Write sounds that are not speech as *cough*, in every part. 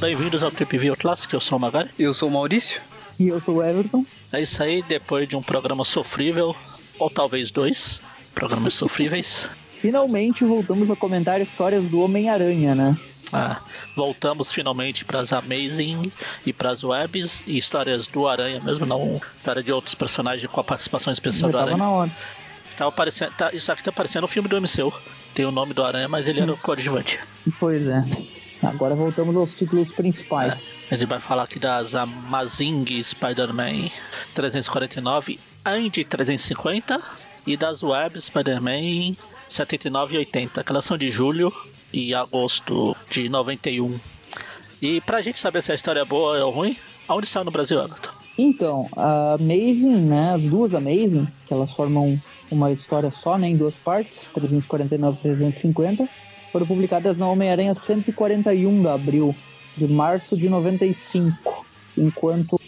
Bem-vindos ao Trip View Classic, eu sou o Magari. Eu sou o Maurício. E eu sou o Everton. É isso aí, depois de um programa sofrível, ou talvez dois programas sofríveis. Finalmente voltamos a comentar histórias do Homem-Aranha, né? Ah, voltamos finalmente para as Amazing e para as Webs e histórias do Aranha mesmo, não história de outros personagens com a participação especial Já do Aranha. na hora. Tava parecendo, tá, isso aqui tá parecendo um filme do MCU. Tem o nome do Aranha, mas ele era o coadjuvante. Pois é. Agora voltamos aos títulos principais. A gente vai falar aqui das Amazing Spider-Man 349 and 350 e das Web Spider-Man 79 e 80, que elas são de julho e agosto de 91. E pra gente saber se a história é boa ou ruim, aonde saiu no Brasil, Everton? Então, a Amazing, né? As duas Amazing, que elas formam uma história só, né? Em duas partes, 349 e 350, foram publicadas na Homem-Aranha 141 de abril, de março de 95. Enquanto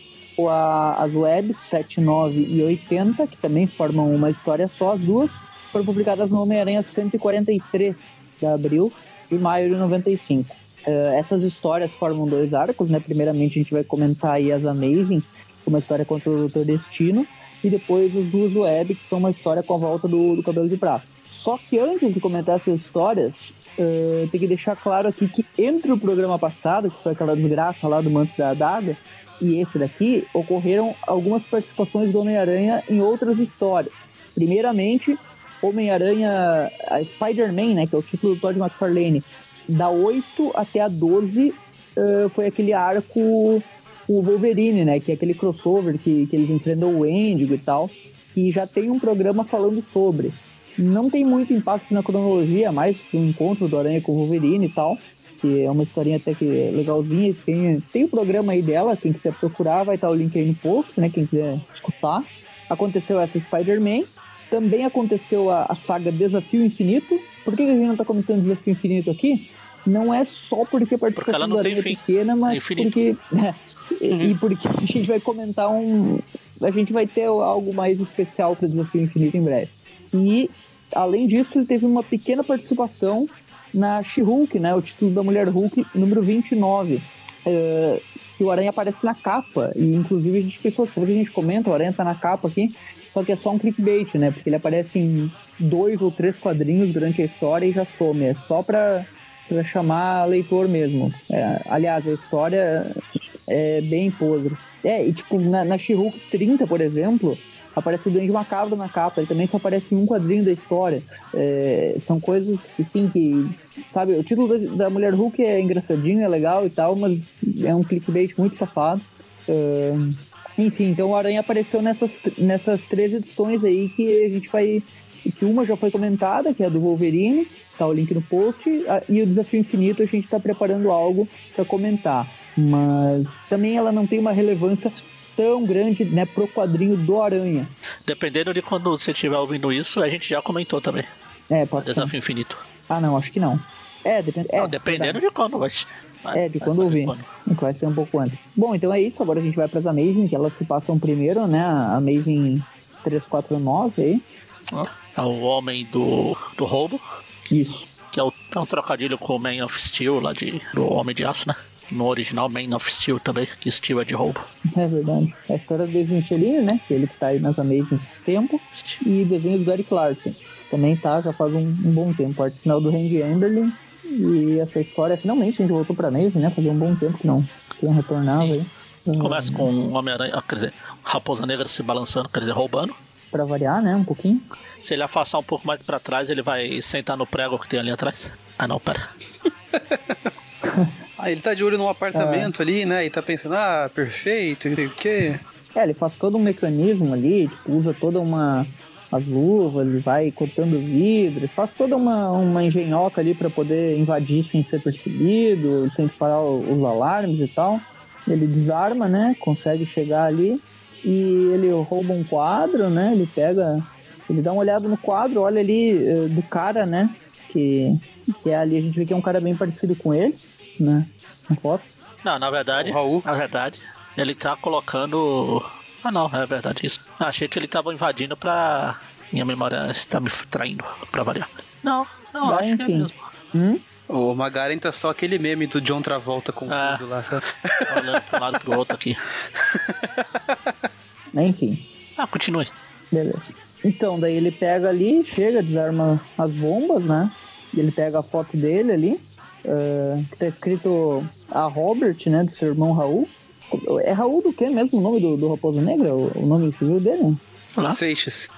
a, as webs 79 e 80, que também formam uma história só, as duas, foram publicadas no Homem-Aranha 143 de abril de maio de 95. Eh, essas histórias formam dois arcos, né? Primeiramente a gente vai comentar aí as Amazing, uma história contra o Doutor Destino, e depois as duas web, que são uma história com a volta do, do Cabelo de Prata. Só que antes de comentar essas histórias, eh, tem que deixar claro aqui que entre o programa passado, que foi aquela desgraça lá do Manto da Adaga, e esse daqui, ocorreram algumas participações do Homem-Aranha em outras histórias. Primeiramente, Homem-Aranha, a Spider-Man, né, que é o título do Todd McFarlane, da 8 até a 12 eh, foi aquele arco o Wolverine, né, que é aquele crossover que, que eles enfrentam o Wendigo e tal, que já tem um programa falando sobre. Não tem muito impacto na cronologia, mais um encontro do Aranha com o Wolverine e tal, que é uma historinha até que legalzinha. Tem, tem o programa aí dela, quem quiser procurar, vai estar o link aí no post, né? Quem quiser escutar. Aconteceu essa Spider-Man. Também aconteceu a, a saga Desafio Infinito. Por que que a gente não tá comentando Desafio Infinito aqui? Não é só porque a participação ela não tem Aranha é fim. pequena, É mas infinito. porque... *laughs* e, e porque a gente vai comentar um... A gente vai ter algo mais especial para Desafio Infinito em breve. E, além disso, ele teve uma pequena participação na She-Hulk, né? O título da Mulher Hulk, número 29. eh, que o Aranha aparece na capa. E, inclusive, a gente pensou, será que a gente comenta? O Aranha tá na capa aqui. Só que é só um clickbait, né? Porque ele aparece em dois ou três quadrinhos durante a história e já some. É só pra, pra chamar leitor mesmo. É, aliás, a história é bem podre. É, e tipo, na, na She-Hulk 30, por exemplo, aparece o Duende Macabro na capa. Ele também só aparece em um quadrinho da história. É, são coisas, assim, que... Sabe, o título da, da Mulher Hulk é engraçadinho, é legal e tal, mas é um clickbait muito safado. É, enfim, então o Aranha apareceu nessas, nessas três edições aí que a gente vai... Que uma já foi comentada, que é a do Wolverine, tá o link no post, e o Desafio Infinito a gente tá preparando algo para comentar. Mas também ela não tem uma relevância tão grande, né, pro quadrinho do Aranha. Dependendo de quando você estiver ouvindo isso, a gente já comentou também. É, pode ser. Desafio Infinito. Ah, não, acho que não. É, depende. É, Não, dependendo de quando vai. vai- É, de vai quando ouvir. Que vai ser um pouco antes. Bom, então é isso. Agora a gente vai para as Amazing, que elas se passam primeiro, né? A Amazing 349 aí. É o homem do, do roubo, Isso. que é, o, é um trocadilho com o Man of Steel lá de, do Homem de Aço, né? No original, Man of Steel também, que Steel é de roubo. É verdade. É a história do Dave Michelin, né? Que ele que tá aí nas Amazing faz tempo. E desenhos do Eric Larson. Também tá, já faz um, um bom tempo. Arte final do Randy Amberlin. E essa história, finalmente, a gente voltou pra Amazing, né? Fazia um bom tempo que não, que não retornava Sim. aí. Começa com o Homem-Aranha, ah, quer dizer, Raposa Negra se balançando, quer dizer, roubando. Pra variar, né? Um pouquinho. Se ele afastar um pouco mais pra trás, ele vai sentar no prego que tem ali atrás. Ah não, pera. *laughs* Ah, ele tá de olho num apartamento ali, né? E tá pensando, ah, perfeito, sei o quê. É, ele faz todo um mecanismo ali, tipo, usa toda uma. as luvas, ele vai cortando vidro, faz toda uma, uma engenhoca ali pra poder invadir sem ser percebido, sem disparar os alarmes e tal. Ele desarma, né? Consegue chegar ali e ele rouba um quadro, né? Ele pega. Ele dá uma olhada no quadro, olha ali eh, do cara, né? Que, que é ali, a gente vê que é um cara bem parecido com ele, né? Na foto. Não, na verdade, O Raul. na verdade, ele tá colocando. Ah não, é verdade isso. Achei que ele tava invadindo pra Minha memória está me traindo, pra variar. Não, não, Vai, acho que é enfim. mesmo. Hum? O Magaren tá só aquele meme do John Travolta confuso Ah. lá, sabe? Olhando pro lado pro outro aqui. *laughs* Enfim, Ah, continue. beleza. Então, daí ele pega ali, chega, desarma as bombas, né? Ele pega a foto dele ali, ah, que tá escrito a Robert, né? Do seu irmão Raul. É Raul do que mesmo o nome do, do Raposo Negra? O, o nome civil dele? Olá. Seixas.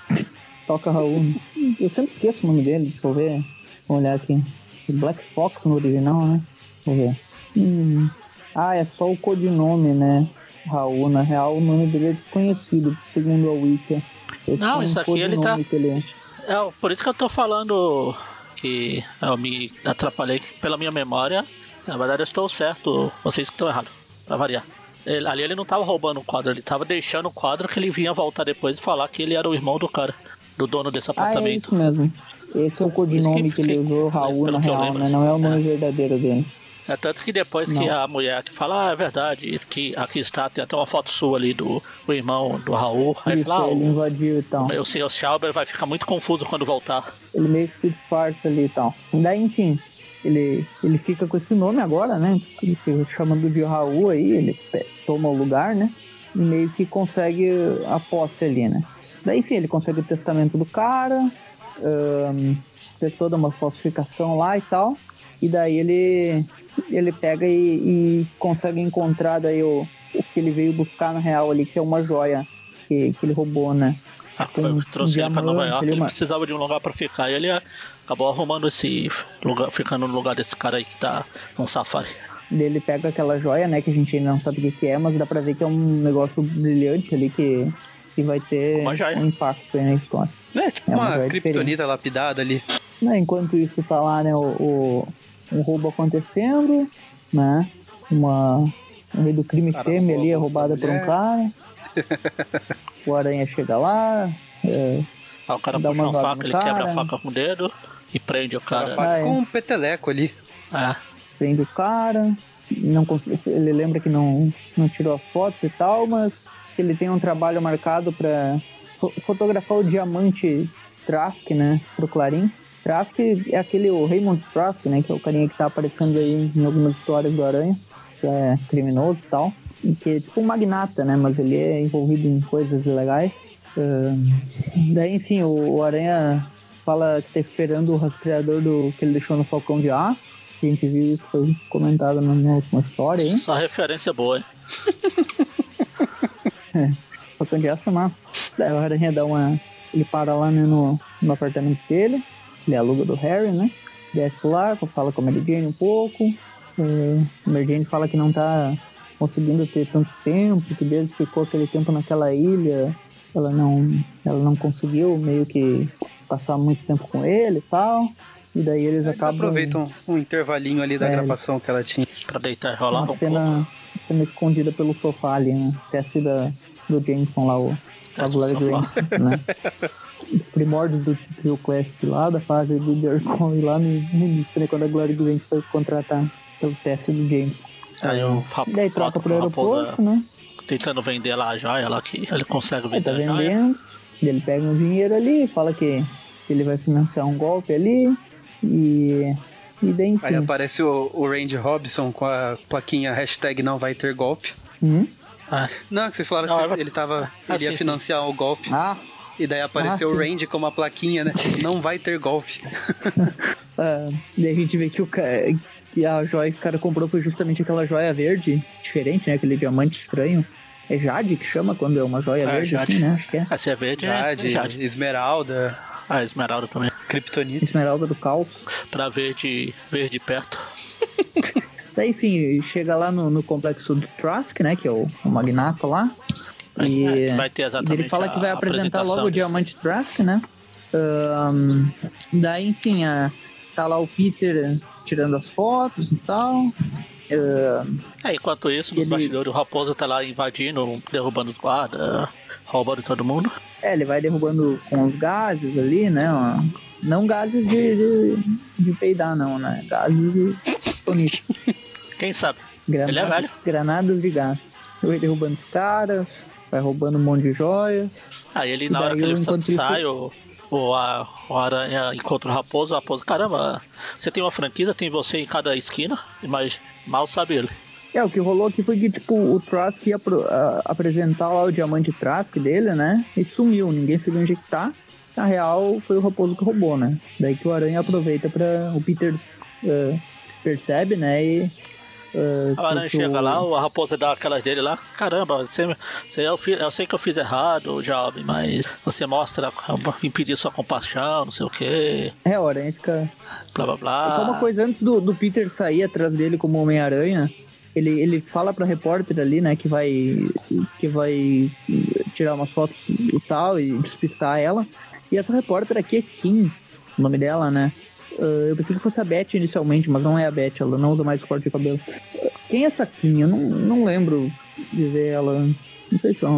Toca Raul. Eu sempre esqueço o nome dele, deixa eu ver. Vamos olhar aqui. Black Fox no original, né? Vamos ver. Hum. Ah, é só o codinome, né? Raul, na real o nome dele é desconhecido, segundo a Wiki. Esse Não, é um isso aqui ele tá- ele... É, por isso que eu tô falando que eu me atrapalhei pela minha memória. Na verdade, eu estou certo, vocês que estão errados, pra variar. Ele- ali ele não tava roubando o quadro, ele tava deixando o quadro que ele vinha voltar depois e falar que ele era o irmão do cara, do dono desse Ah, é apartamento. isso mesmo. Esse é o codinome que que ele usou, Raul, na real, lembro, né? assim, Não é o nome é. verdadeiro dele. É tanto que depois que Não. a mulher que fala, ah, é verdade, que aqui está, tem até uma foto sua ali do, do irmão do Raul. Aí Isso, fala, ah, ele invadiu e tal. o senhor Schauber vai ficar muito confuso quando voltar. ele meio que se disfarça ali e tal. Daí, enfim, ele, ele fica com esse nome agora, né? Ele fica chamando de Raul aí, ele toma o lugar, né? E meio que consegue a posse ali, né? Daí, enfim, ele consegue o testamento do cara, ahn, fez toda uma falsificação lá e tal. E daí ele, ele pega e, e consegue encontrar daí o, o que ele veio buscar na real ali, que é uma joia que, que ele roubou, né? Ah, Com foi o que trouxe um ele pra Nova York, ele uma- precisava de um lugar pra ficar. E ele acabou arrumando esse lugar, ficando no lugar desse cara aí que tá num safari. Ele pega aquela joia, né, que a gente ainda não sabe o que, que é, mas dá pra ver que é um negócio brilhante ali que, que vai ter joia. um impacto aí na história. É, tipo É uma uma joia kriptonita lapidada ali. Né, enquanto isso tá lá, né, o, o, um roubo acontecendo, né, uma, um meio do crime Cara, fêmea ali, é roubada da por um cara. *laughs* o aranha chega lá, é, Aí o cara Dá puxa uma faca, ele cara. quebra a faca com o dedo e prende o Cara, cara. faca Ah, é. com um peteleco ali. É. prende o cara, não ele lembra que não, não tirou as fotos e tal, mas que ele tem um trabalho marcado para fotografar o diamante Trask, né, pro Clarim. Trask é aquele, o Raymond Trask, né, que é o carinha que tá aparecendo aí em algumas histórias do Aranha, que é criminoso e tal, e que é tipo um magnata, né, mas ele é envolvido em coisas ilegais. Ahn, daí, enfim, o, o Aranha fala que tá esperando o rastreador do que ele deixou no Falcão de Aço. A gente viu isso, foi comentado na última história aí. Só referência boa, hein? *laughs* Falcão de Aço é massa. Daí o Aranha dá uma. Ele para lá né, no, no apartamento dele. Ele aluga do Harry, né? Desce lá, fala com a Mary Jane um pouco. É, a Mary Jane fala que não tá conseguindo ter tanto tempo, que desde que ficou aquele tempo naquela ilha, ela não, ela não conseguiu meio que passar muito tempo com ele e tal. E daí eles Eles acabam. aproveitam um intervalinho ali da É, gravação que ela tinha. Pra deitar e rolar uma um cena, cena escondida pelo sofá ali, né? Teste da, do Jameson lá, o a Teste sofá. Grant, né? *laughs* Os primórdios do Trio Quest lá, da fase do Jerkon e lá no no início, né? Quando a Glory Grant foi contratar pelo teste do Jameson. Aí o Rap- E daí troca pro aeroporto, né? tentando vender lá a joia lá que ele consegue Ele vender tá a joia. vendendo, e ele pega um dinheiro ali, fala que ele vai financiar um golpe ali, e, e daí enfim. Aí aparece o, o Randy Robson com a plaquinha hashtag não vai ter golpe. Hum? Ah, Não, que vocês falaram Não, que ele tava. Ah, ele ia sim, sim. financiar o golpe. Ah, E daí apareceu Ah, o. Randy com uma plaquinha, né? Tipo, *laughs* não vai ter golpe. Ah, *laughs* daí a gente vê que, o que a joia que o cara comprou foi justamente aquela joia verde, diferente, né? Aquele diamante estranho. É Jade que chama quando é uma joia É, verde, Jade. assim, né? Acho que é. essa é verde, Jade, é Jade. Esmeralda, Ah, Esmeralda também. Kryptonita. Esmeralda do caos. Pra verde, verde perto. *laughs* Daí, enfim, chega lá no, no complexo do Trask, né? Que é o, o magnata lá. E, É, vai ter exatamente ele fala que vai apresentar logo o. Diamante Trask, né? Ahn, daí, enfim, a, tá lá o Peter tirando as fotos e tal. Ahn, É, enquanto isso, nos Ele- bastidores, o Raposa tá lá invadindo, derrubando os guardas, roubando todo mundo. É, ele vai derrubando com os gases ali, né? Não gases de, de, de peidar, não, né? Gases de bonito. *laughs* Quem sabe? Granadas, Ele é velho. granadas de gás. Ele vai derrubando os caras, vai roubando um monte de joias. Aí ele, na hora que ele enquanto isso- sai, o, o, a, o Aranha encontra o Raposo, o Raposo, caramba, você tem uma franquia, tem você em cada esquina, mas mal sabe ele. É, o que rolou aqui foi que, tipo, o Trask ia pro, uh, apresentar lá o diamante Trask dele, né? E sumiu, ninguém sabia onde que tá. Na real, foi o Raposo que roubou, né? Daí que o Aranha aproveita pra... O Peter uh, percebe, né? E Uh, a aranha chega lá, a raposa dá aquelas dele lá. Caramba, você, você, eu, fiz, eu sei que eu fiz errado, jovem, mas você mostra impedir sua compaixão, não sei o quê. É, a aranha fica. Blá blá blá. Só uma coisa antes do, do Peter sair atrás dele como Homem-Aranha. Ele, ele fala pra repórter ali, né, que vai que vai tirar umas fotos e tal e despistar ela. E essa repórter aqui é Kim, o nome dela, né? Uh, eu pensei que fosse a Beth inicialmente, mas não é a Beth, ela não usa mais corte de cabelo. Quem é essa Kim? Eu não, não lembro de ver ela. Não sei se é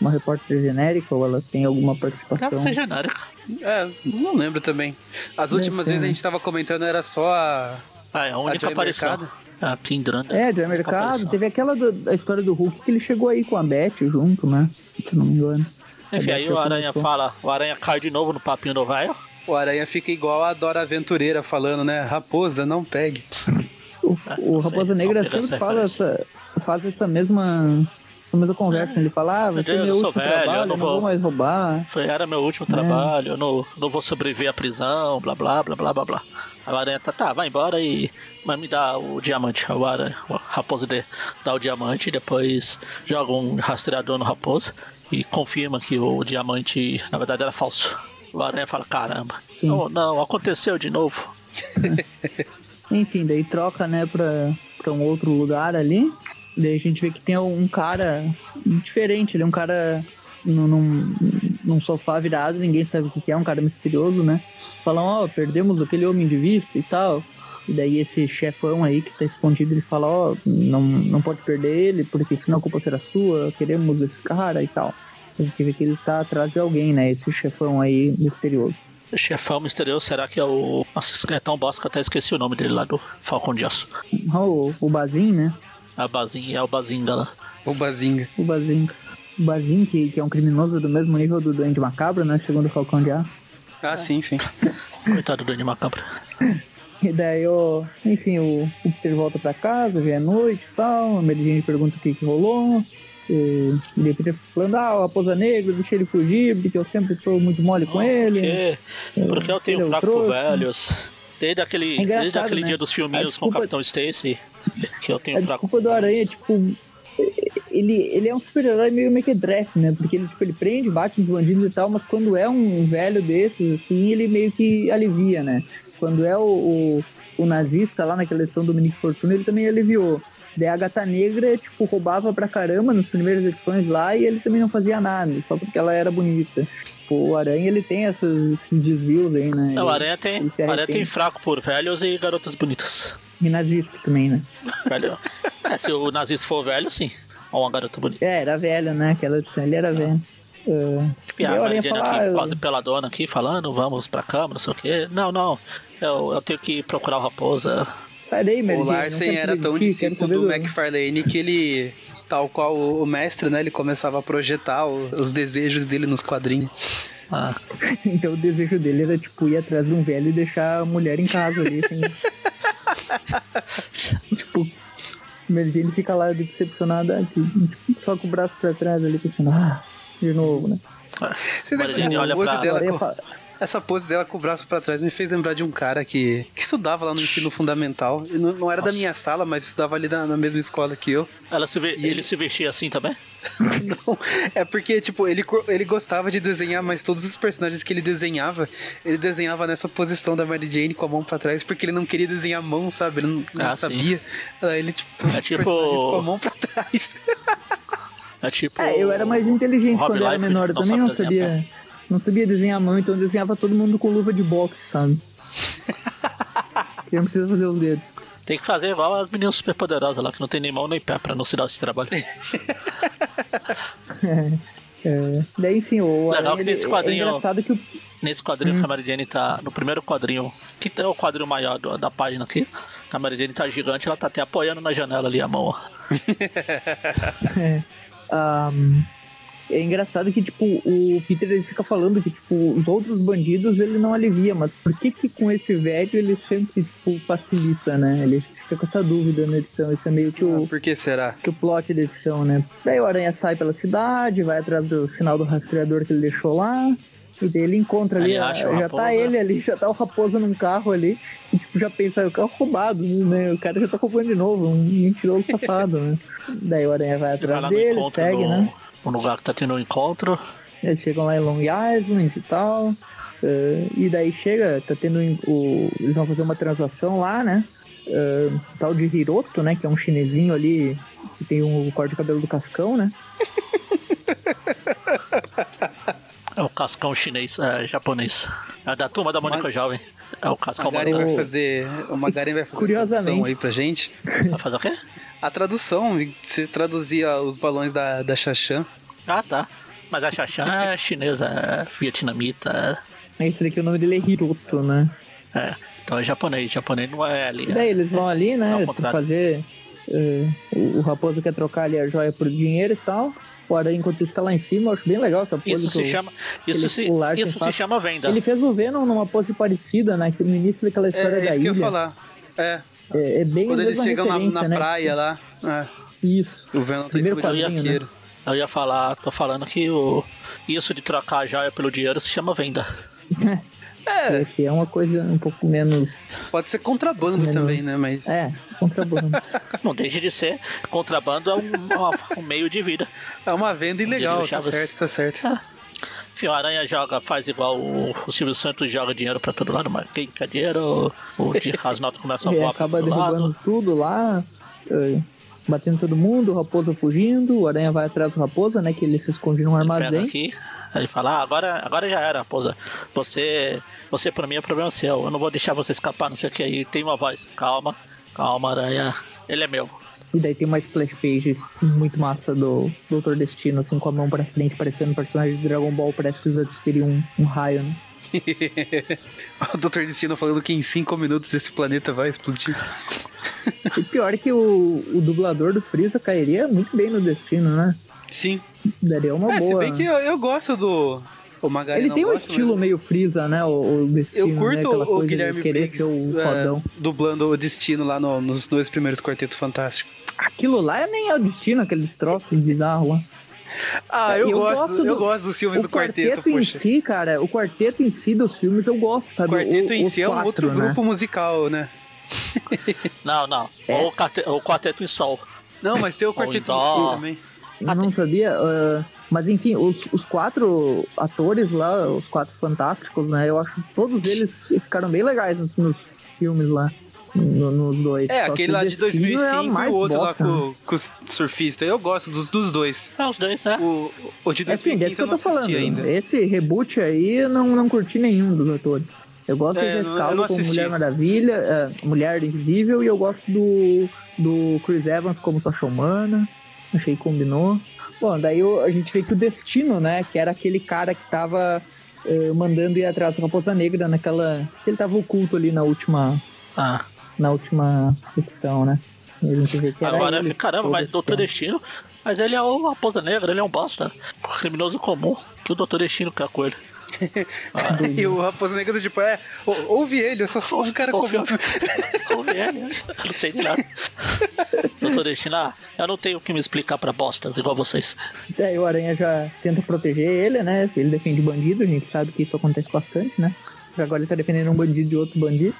uma repórter genérica ou ela tem alguma participação. Deve ser genérica. É, não lembro também. As últimas vezes a gente tava comentando era só a. Ah, é a única a aparição. A Grande. É, de mercado. Teve aquela do, da história do Hulk que ele chegou aí com a Beth junto, né? Se não me engano. Enfim, aí o Aranha fala, o Aranha cai de novo no papinho do velho. O Aranha fica igual a Dora Aventureira falando, né? Raposa, não pegue. O, o Raposa Negra sempre fala essa, faz essa mesma, essa mesma conversa. É. Ele fala, ah, vai ser meu último velho, trabalho, eu não, vou, não vou mais roubar. Foi, era meu último é. trabalho, eu não, não vou sobreviver à prisão, blá blá blá blá blá blá. A Aranha tá, tá, vai embora e vai me dar o diamante. O, aranha, o Raposa dá o diamante e depois joga um rastreador no Raposa e confirma que o diamante, na verdade, era falso. O Aranha fala, caramba. Sim. Oh, não, aconteceu de novo. *laughs* Enfim, daí troca, né, pra, pra um outro lugar ali. Daí a gente vê que tem um cara diferente, ele é um cara num, num, num, sofá virado, ninguém sabe o que é, um cara misterioso, né? Falam, ó, oh, perdemos aquele homem de vista e tal. E daí esse chefão aí que tá escondido, ele fala, ó, oh, não, não pode perder ele, porque senão a culpa será sua, queremos esse cara e tal. A gente vê que ele tá atrás de alguém, né? Esse chefão aí misterioso. Chefão misterioso, será que é o. Nossa, é tão bosta que até esqueci o nome dele lá do Falcão de Aço. O, o Bazin, né? A Bazin, é o Bazinga lá. O Bazinga. O Bazinga. O Bazin, que, que é um criminoso do mesmo nível do Duende Macabro, né? Segundo o Falcão de Aço. Ah, sim, sim. *laughs* Coitado do Duende Macabro. E daí, ó, enfim, o, o Peter volta pra casa, já é noite e tal. A Mary Jane pergunta o que, que rolou. E ele fica falando, ah, o Raposa Negra, deixei ele fugir, porque eu sempre sou muito mole com ele. Porque, porque eu tenho é fraco por velhos. Desde aquele, é desde aquele né? dia dos filminhos desculpa, com o Capitão Stacy, que eu tenho a fraco. desculpa do Aranha, tipo, ele, ele é um super-herói meio mequetrefe, né? Porque ele, tipo, ele prende, bate nos bandidos e tal, mas quando é um velho desses, assim, ele meio que alivia, né? Quando é o, o, o nazista lá naquela edição do Dominique Fortuna, ele também aliviou. Daí a gata negra, tipo, roubava pra caramba nas primeiras edições lá e ele também não fazia nada, só porque ela era bonita. Tipo, o Aranha ele tem esses, esses desvios aí, né? Não, o Aranha tem, o Aranha tem fraco por velhos e garotas bonitas. E nazista também, né? Velho. é, se o nazista for velho, sim. Ou uma garota bonita. É, era velho, né? Aquela edição, ele era velho. Uh, tipo, a Mary Jane aqui, quase peladona aqui, falando, vamos pra cama, não sei o quê. Não, não, eu, eu tenho que procurar o Raposa. Sai daí, Mary O Larsen era tão discípulo do, do McFarlane que ele, tal qual o mestre, né? Ele começava a projetar os desejos dele nos quadrinhos. Ah. *laughs* então o desejo dele era, tipo, ir atrás de um velho e deixar a mulher em casa ali, assim. *laughs* tipo, Mary Jane fica lá decepcionada, tipo, só com o braço pra trás ali, pensando, ah, de novo, né? Você Mary Jane olha pra... Dela, essa pose dela com o braço para trás me fez lembrar de um cara que, que estudava lá no ensino fundamental. Não, não era Nossa. da minha sala, mas estudava ali na, na mesma escola que eu. Ela se ve... ele... ele se vestia assim também? *laughs* não, é porque, tipo, ele, ele gostava de desenhar, mas todos os personagens que ele desenhava, ele desenhava nessa posição da Mary Jane com a mão pra trás, porque ele não queria desenhar a mão, sabe? Ele não, não ah, sabia. Aí ele, tipo, é tipo... com a mão pra trás. *laughs* É tipo. É, eu era mais inteligente quando eu era menor, eu também não sabia. Não sabia desenhar a mão, então eu desenhava todo mundo com luva de boxe, sabe? *laughs* Porque não precisa fazer os dedos. Tem que fazer igual as meninas superpoderosas lá, que não tem nem mão nem pé pra não se dar esse trabalho. *laughs* é, é. Daí, enfim, o Legal que nesse quadrinho. É que o... Nesse quadrinho hum. que a Mary Jane tá. No primeiro quadrinho, que é o quadrinho maior do, da página aqui. A Mary Jane tá gigante, ela tá até apoiando na janela ali a mão. *laughs* é. Um, é engraçado que, tipo, o Peter ele fica falando que, tipo, os outros bandidos ele não alivia, mas por que que com esse velho ele sempre, tipo, facilita, né? Ele fica com essa dúvida na edição. Isso é meio que o. Ah, por que será? Que o plot da edição, né? Daí o Aranha sai pela cidade, vai atrás do sinal do rastreador que ele deixou lá. E daí ele encontra ali, acha já tá ele ali, já tá o Raposa num carro ali. E tipo, já pensa, "Ah, o carro roubado, né? O cara já tá roubando de novo, um mentiroso safado, né? *laughs* Daí o Aranha vai vai atrás no dele, segue, no, né? No lugar que tá tendo um encontro. Eles chegam lá em Long Island e tal. eh, e daí chega, tá tendo o. Eles vão fazer uma transação lá, né? eh, tal de Hiroto, né? Que é um chinesinho ali que tem um corte de cabelo do cascão, né? É o cascão chinês, é, japonês. É da turma da Mônica Mas- Jovem. É o cascão Magaren vai fazer. O Magaren vai fazer Curiosamente. aí pra gente. Vai fazer o quê? A tradução, você traduzia os balões da, da Xaxã. Ah, tá. Mas a Xaxã é *laughs* chinesa, é vietnamita. Esse daqui o nome dele é Hiroto, né? É, é. Então é japonês. Japonês não é ali. E daí É. eles vão ali, né? Fazer. eh, o o Raposo quer trocar ali a joia por dinheiro e tal. O Aranha, enquanto isso, tá lá em cima. Eu acho bem legal essa pose. Isso que se o- chama. Isso ele se, isso se chama venda. Ele fez o Venom numa pose parecida, né? Que no início daquela história É, da isso que eu ia falar. É, É, é bem quando eles chegam na, na né? praia lá. É, Isso. o Venom tá em de um né? arqueiro. Eu ia falar, tô falando que o, isso de trocar a joia pelo dinheiro se chama venda. *laughs* É, Que é uma coisa um pouco menos. pode ser contrabando Menos- também, né? Mas. É, contrabando. *laughs* Não deixe de ser. Contrabando é um, um meio de vida. É uma venda ilegal, tá certo, tá certo. Enfim, o Aranha joga, faz igual o, o Silvio Santos joga dinheiro pra todo lado, mas quem quer dinheiro, o, de- *laughs* as notas começam a Ele voar pra acaba derrubando lado. tudo lá. eh, Batendo todo mundo, o Raposa fugindo, o Aranha vai atrás do Raposa, né? Que ele se esconde num Ele armazém. aqui, aí ele fala, ah, agora, agora já era, raposa. Você, você pra mim é problema seu, eu não vou deixar você escapar, não sei o que. Aí tem uma voz, calma, calma, Aranha, ele é meu. E daí tem uma splash page muito massa do Doutor Destino, assim, com a mão pra frente, parecendo um personagem de Dragon Ball prestes a desferir um, um raio, né? *laughs* o Dr. Destino falando que em 5 minutos esse planeta vai explodir. E pior é que o, o dublador do Freeza cairia muito bem no Destino, né? Sim. Daria uma É, se boa. bem que eu, eu gosto do. O Magari Ele não tem um estilo mas meio Freeza, né? O, o Destino, Eu né? curto Aquela o Guilherme Briggs o é, fodão. dublando o Destino lá no- nos dois primeiros Quarteto Fantástico. Aquilo lá nem é o Destino, aquele troço bizarro lá. Ah, eu, Eu gosto, gosto eu do- gosto dos filmes O do Quarteto, quarteto em si, cara, o quarteto em si dos filmes eu gosto, O sabe? Quarteto O- em si é um outro né? grupo musical, né? Não, não, É. o, quarte- o Quarteto em Sol. Não, mas tem o Quarteto em si também. Eu não sabia, ah, mas enfim, os, os quatro atores lá, os quatro fantásticos, né? Eu acho que todos eles ficaram bem legais nos, nos filmes lá, no- nos dois. É, Só aquele que lá de Destino é a 2005 e o outro lá bosta, né? com, com o surfista. Eu gosto dos, dos dois. É, os dois, né? O, o de Assim, 2015 desse que eu eu não tô falando. assisti ainda. Esse reboot aí eu não, não curti nenhum dos atores. Eu gosto É, do eu não- eu Rescaldo não como assisti. Mulher Maravilha, é, Mulher Invisível, e eu gosto do, do Chris Evans como Tocha Humana. Que combinou. Bom, daí a gente vê que o Destino, né, que era aquele cara que tava eh, mandando ir atrás da Raposa Negra naquela... Ele tava oculto ali na última, Ah, na última edição, né? E a gente vê que era agora, ele, caramba, mas Doutor. Destino. Mas ele é o Raposa Negra, ele é um bosta. Um criminoso comum. Que o Doutor Destino quer com ele. *laughs* E o Raposa Negra, tipo, é, ou- ouve ele, eu só sou um cara Ouve, *laughs* ouve ele, eu não sei de nada. Doutor Destino, ah, eu não tenho o que me explicar pra bostas igual vocês. Daí o Aranha já tenta proteger ele, né? Ele defende bandido, a gente sabe que isso acontece bastante, né? Agora ele tá defendendo um bandido de outro bandido.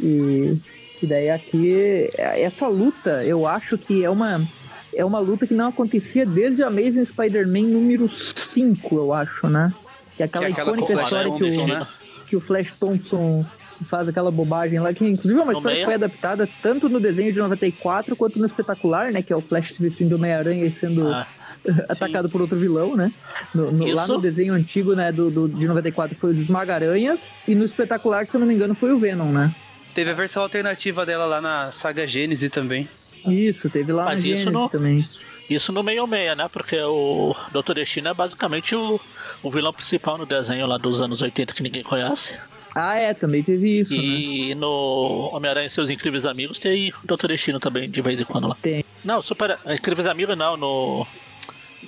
E, e daí aqui, essa luta, eu acho que é uma, é uma luta que não acontecia desde Amazing Spider-Man número 5, eu acho, né? Que é aquela Que é aquela icônica história Flash que o, né? que o Flash Thompson faz aquela bobagem lá, que inclusive é uma No história que foi adaptada tanto no desenho de 94 quanto no espetacular, né? Que é o Flash se vestindo Homem-Aranha e sendo Ah, *laughs* atacado por outro vilão, né? No- no- lá no desenho antigo, né, do, do- de 94 foi o dos Esmaga-Aranhas, e no espetacular, se eu não me engano, foi o Venom, né? Teve a versão alternativa dela lá na saga Gênesis também. Isso, teve lá Mas na isso Gênesis não- também. Isso no meio-meia, né? Porque o Doutor Destino é basicamente o, o vilão principal no desenho lá dos anos 80 que ninguém conhece. Ah, é, também teve isso, né? E no Homem-Aranha e seus Incríveis Amigos tem o Doutor Destino também, de vez em quando lá. Tem. Não, Super. Incríveis Amigos não, no.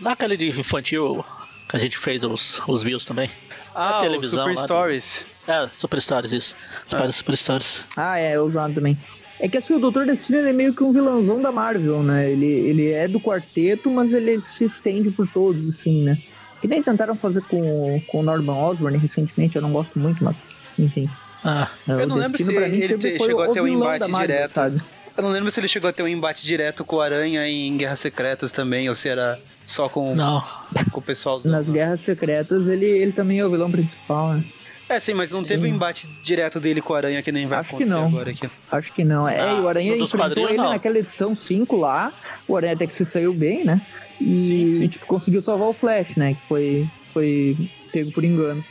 Naquele de infantil que a gente fez os, os views também. Ah, televisão, Super Stories. Do... É, Super Stories, isso. Spider ah. Super Stories. Ah, é, usado também. É que assim, o Doutor Destino é meio que um vilãozão da Marvel, né? Ele, ele é do quarteto, mas ele se estende por todos, assim, né? Que nem tentaram fazer com, com o Norman Osborn recentemente, eu não gosto muito, mas enfim. Ah, eu não lembro se ele te, chegou a ter um embate Marvel, direto. Sabe? Eu não lembro se ele chegou a ter um embate direto com o Aranha em Guerras Secretas também, ou se era só com, não. com o pessoal. Nas Guerras Secretas ele, ele também é o vilão principal, né? É, sim, mas não sim. teve um embate direto dele com o Aranha que nem vai Acho acontecer que não. agora aqui. Acho que não. É, ah, o Aranha enfrentou ele não. naquela edição 5 lá. O Aranha até que se saiu bem, né? E, sim, sim. tipo, conseguiu salvar o Flash, né? Que foi, foi pego por engano.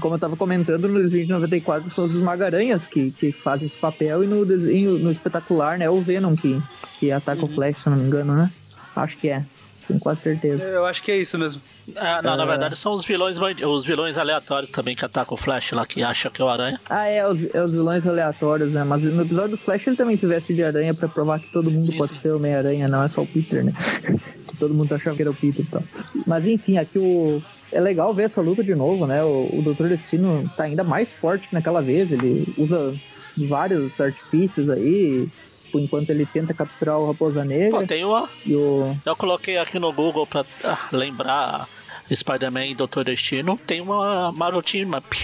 Como eu tava comentando, no desenho de 94 são os esmagaranhas que, que fazem esse papel e no desenho, no espetacular, né, é o Venom que, que ataca uhum. o Flash, se não me engano, né? Acho que é. Tenho quase certeza. Eu acho que é isso mesmo. É, não, é... na verdade são os vilões, os vilões aleatórios também que atacam o Flash lá, que acha que é o Aranha. Ah, é, os, é os vilões aleatórios, né? Mas no episódio do Flash ele também se veste de aranha pra provar que todo mundo sim, pode sim. ser o Meia-Aranha, não é só o Peter, né? *laughs* todo mundo achava que era o Peter e tal. Mas enfim, aqui o, é legal ver essa luta de novo, né? O, o Doutor Destino tá ainda mais forte que naquela vez. Ele usa vários artifícios aí, enquanto ele tenta capturar o Raposa Negra. Pô, tem uma. O... Eu coloquei aqui no Google pra ah, lembrar Spider-Man e Doutor Destino. Tem uma Marvel Team Up,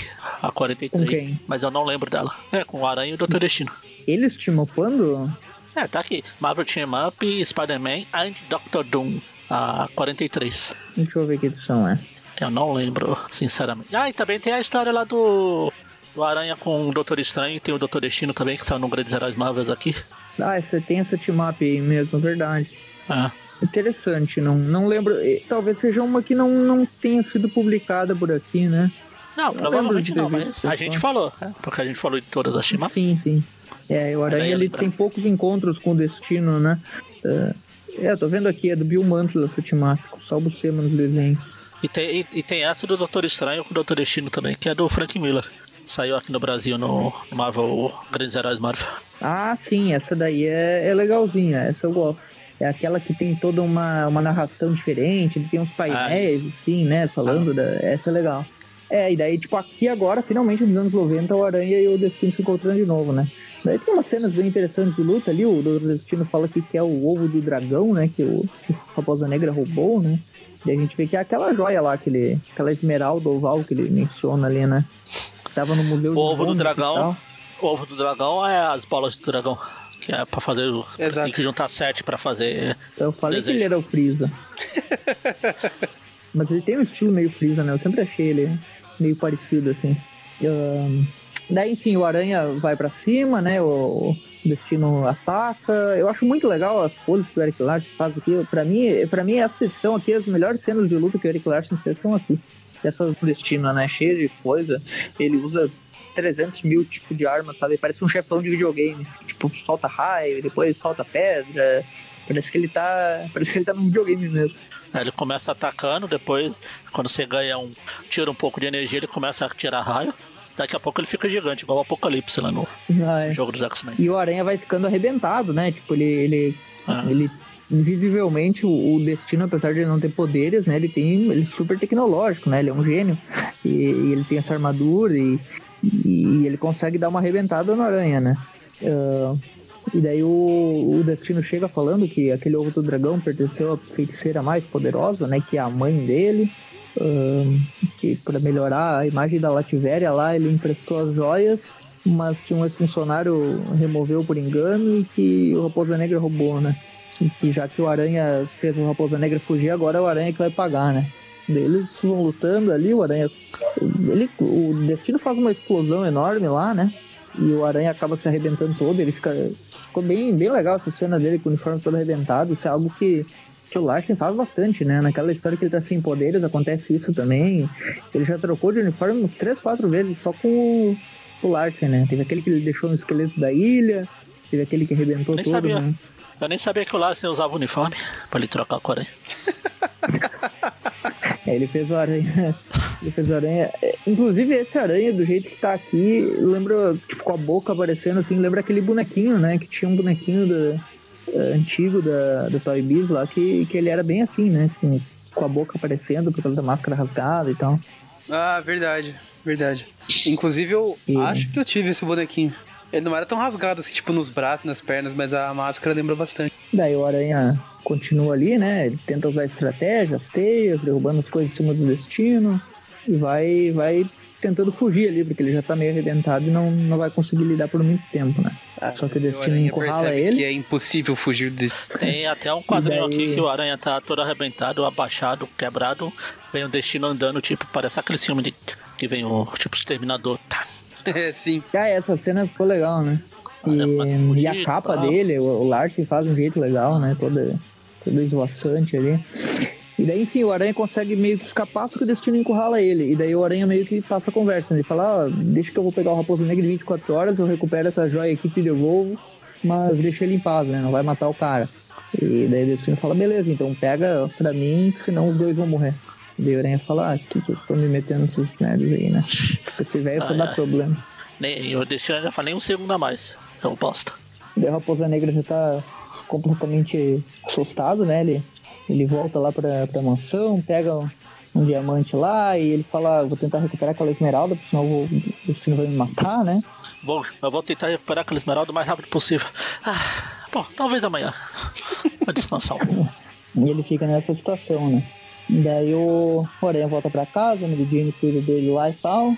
a 43, mas eu não lembro dela. É, com o Aranha e o Doutor Destino. Eles team upando? É, tá aqui. Marvel Team Up, Spider-Man e Doctor Doom, a 43. Deixa eu ver que edição é. Eu não lembro, sinceramente. Ah, e também tem a história lá do, do Aranha com o Doutor Estranho, tem o Doutor Destino também, que saiu no Grandes Heróis Marvels aqui. Ah, você tem essa team-up aí mesmo, verdade. Ah. Interessante, não, não lembro. Talvez seja uma que não, não tenha sido publicada por aqui, né? Não, provavelmente não, mas a gente falou, né? porque a gente falou de todas as team Sim, sim. É, o Aranha ele tem poucos encontros com o Destino, né? Uh, é, tô vendo aqui, é do Bill Mantle essa temática, salvo o Sema nos desenhos. E tem, e, e, tem essa do Doutor Estranho com o Doutor Destino também, que é do Frank Miller. Saiu aqui no Brasil no Marvel Grandes Heróis Marvel. Ah, sim, essa daí é, é legalzinha, essa eu gosto. É aquela que tem toda uma, uma narração diferente, tem uns painéis, ah, assim, né? Falando ah. da. Essa é legal. É, e daí, tipo, aqui agora, finalmente nos anos 90, o Aranha e o Destino se encontrando de novo, né? Daí tem umas cenas bem interessantes de luta ali, o Doutor Destino fala que quer o ovo do dragão, né? Que o, que o Raposa Negra roubou, né? E a gente vê que é aquela joia lá, aquele, aquela esmeralda oval que ele menciona ali, né? Tava no museu O ovo do dragão. O ovo do dragão é as bolas do dragão. Que é pra fazer. Exato. Tem que juntar sete pra fazer. Eu falei desejo. que ele era o Freeza. *laughs* Mas ele tem um estilo meio Freeza, né? Eu sempre achei ele meio parecido, assim. Um, daí, enfim, o Aranha vai para cima, né? O, Destino ataca. Eu acho muito legal as poses que o Eric Larson faz aqui. Pra mim, pra mim essa sessão aqui, as melhores cenas de luta que o Eric Larson fez são aqui. Essa do Destino, né? Cheia de coisa. Ele usa 300 mil tipos de armas, sabe? Parece um chefão de videogame. Tipo, solta raio, depois solta pedra. Parece que ele tá. Parece que ele tá num videogame mesmo. É, ele começa atacando, depois, quando você ganha um. tira um pouco de energia, ele começa a tirar raio. Daqui a pouco ele fica gigante, igual o Apocalipse lá no ah, é. jogo dos X-Men. E o Aranha vai ficando arrebentado, né? Tipo, ele. ele, ah. ele invisivelmente o, o, destino, apesar de ele não ter poderes, né? Ele tem. Ele é super tecnológico, né? Ele é um gênio. E, e ele tem essa armadura e, e, ele consegue dar uma arrebentada no aranha, né? Uh, e daí o, o Destino chega falando que aquele ovo do dragão pertenceu à feiticeira mais poderosa, né? Que é a mãe dele que para melhorar a imagem da Lativéria lá, ele emprestou as joias, mas que um ex-funcionário removeu por engano e que o Raposa Negra roubou, né? E já que o Aranha fez o Raposa Negra fugir, agora é o Aranha que vai pagar, né? Eles vão lutando ali, o Aranha. Ele, o Destino faz uma explosão enorme lá, né? E o Aranha acaba se arrebentando todo, ele fica. Ficou bem, bem legal essa cena dele com o uniforme todo arrebentado. Isso é algo que que o Larsen faz bastante, né? Naquela história que ele tá sem poderes, acontece isso também. Ele já trocou de uniforme uns 3, 4 vezes só com o, o Larsen, né? Teve aquele que ele deixou no esqueleto da ilha, teve aquele que arrebentou nem todo, sabia. né? Eu nem sabia que o Larsen usava uniforme pra ele trocar a cor aí. *laughs* é, ele fez o aranha. *laughs* Ele fez o aranha. Inclusive, esse aranha, do jeito que tá aqui, lembra, tipo, com a boca aparecendo assim, lembra aquele bonequinho, né? Que tinha um bonequinho da, uh, antigo da, do Toy Biz lá, que, que ele era bem assim, né? Com, com a boca aparecendo por causa da máscara rasgada e tal. Ah, verdade, verdade. Inclusive, eu e... acho que eu tive esse bonequinho. Ele não era tão rasgado assim, tipo, nos braços, nas pernas, mas a máscara lembra bastante. Daí o Aranha continua ali, né? Ele tenta usar estratégias, teias, derrubando as coisas em cima do destino. E vai, vai tentando fugir ali, porque ele já tá meio arrebentado e não, não vai conseguir lidar por muito tempo, né? Ah, Só que o destino encurrala ele. que é impossível fugir do Tem até um quadrinho daí... aqui que o Aranha tá todo arrebentado, abaixado, quebrado. Vem o destino andando, tipo, parece aquele filme de que vem o tipo exterminador. Tá. *laughs* É, sim. Ah, essa cena ficou legal, né? E, e a capa dele, o, o Larsen faz um jeito legal, né? Toda, toda esvoaçante ali. E daí, enfim, o Aranha consegue meio que escapar, só que o destino encurrala ele. E daí o Aranha meio que passa a conversa. Né? Ele fala, ah, deixa que eu vou pegar o Raposo Negro em 24 horas, eu recupero essa joia aqui e te devolvo, mas deixa ele em paz, né? Não vai matar o cara. E daí o destino fala, beleza, então pega pra mim, senão os dois vão morrer. Daí o Aranha fala, ah, que que eu tô me metendo nesses merdas aí, né? Esse velho só dá problema. Nem, eu deixei já falei um segundo a mais. Eu bosta. Daí o Raposa Negra já tá completamente assustado, né? Ele ele volta lá pra, pra mansão, pega um, um diamante lá e ele fala: Vou tentar recuperar aquela esmeralda, porque senão vou, o destino vai me matar, né? Bom, eu vou tentar recuperar aquela esmeralda o mais rápido possível. Ah, bom, talvez amanhã. Vou descansar um pouco. *laughs* E ele fica nessa situação, né? Daí o Aranha volta pra casa, o Mary cuida dele lá e tal.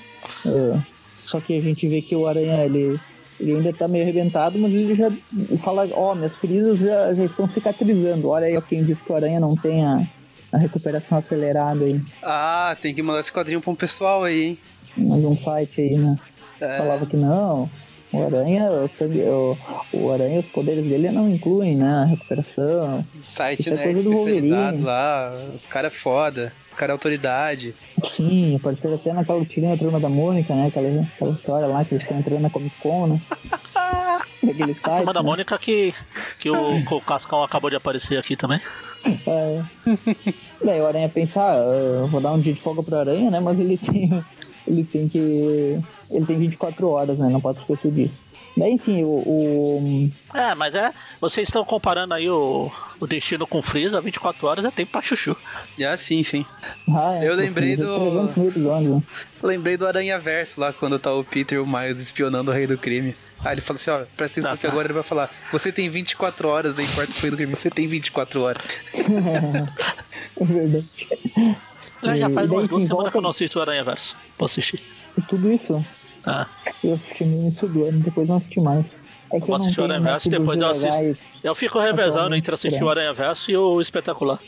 Uh, só que a gente vê que o Aranha, ele ele ainda tá meio arrebentado, mas ele já fala, ó, oh, minhas feridas já, já estão cicatrizando. Olha aí quem diz que o Aranha não tem a, a recuperação acelerada aí. Ah, tem que mandar esse quadrinho pra um pessoal aí, hein? Mais um site aí, né? É. Falava que não. O Aranha, o, o Aranha, os poderes dele não incluem, né? A recuperação. O site, Isso é né? É especializado lá, os caras é foda, os caras é autoridade. Sim, apareceu até naquela tirinha turma da Mônica, né? Aquela, aquela história lá que eles estão entrando na Comic Con, né? *laughs* Daquele site. A turma né? da Mônica que, que o, *laughs* o Cascão acabou de aparecer aqui também. É. Daí o Aranha pensa, ah, vou dar um dia de folga pro Aranha, né? Mas ele tem. Ele tem que. Ele tem 24 horas, né? Não pode esquecer disso. Daí, enfim, o, o, É, mas é. Vocês estão comparando aí o, o destino com Freeza, 24 horas é tempo pra chuchu. Ah, sim, sim. Ah, é, eu lembrei do. Né? lembrei do Aranha Verso lá, quando tá o Peter e o Miles espionando o Rei do Crime. Aí ele fala assim, ó, presta atenção que agora ele vai falar, você tem 24 horas aí, quarto Rei do Crime, você tem 24 horas. *laughs* é verdade. já faz umas duas semanas que eu não assisto o Aranha Verso. Posso assistir. E tudo isso? Ah. Eu assisti no início do ano, depois não assisti mais. É que eu, eu assisti o Aranha Verso depois eu assisto. Eu fico revezando entre assistir o Aranha Verso e o Espetacular.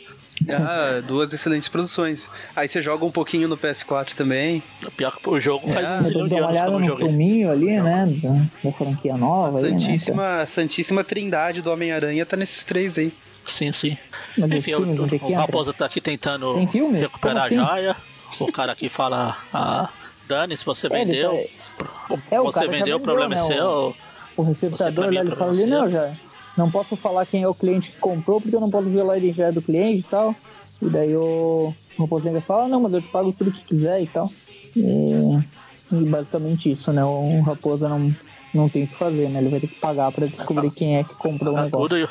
Ah, duas excelentes produções. Aí você joga um pouquinho no PS4 também. Pior que o jogo faz é, um zilhão de anos que eu não joguei. filminho ali, né? Da, franquia nova. A Santíssima, aí, né? Santíssima Trindade do Homem-Aranha tá nesses três aí. Sim, sim. Mas Enfim, o, o, o Raposa tá aqui tentando recuperar assim? a joia. O cara aqui fala. Ah, Dani, se você é, vendeu. Tá... É, você vendeu, o problema é né, seu. O receptador lá, ele fala ali, não, já. Não posso falar quem é o cliente que comprou, porque eu não posso violar a identidade do cliente e tal. E daí o, o Raposinha fala, não, mas eu te pago tudo que quiser e tal. E, e basicamente isso, né? O Raposa não, não tem o que fazer, né? Ele vai ter que pagar pra descobrir quem é que comprou o negócio. Tudo,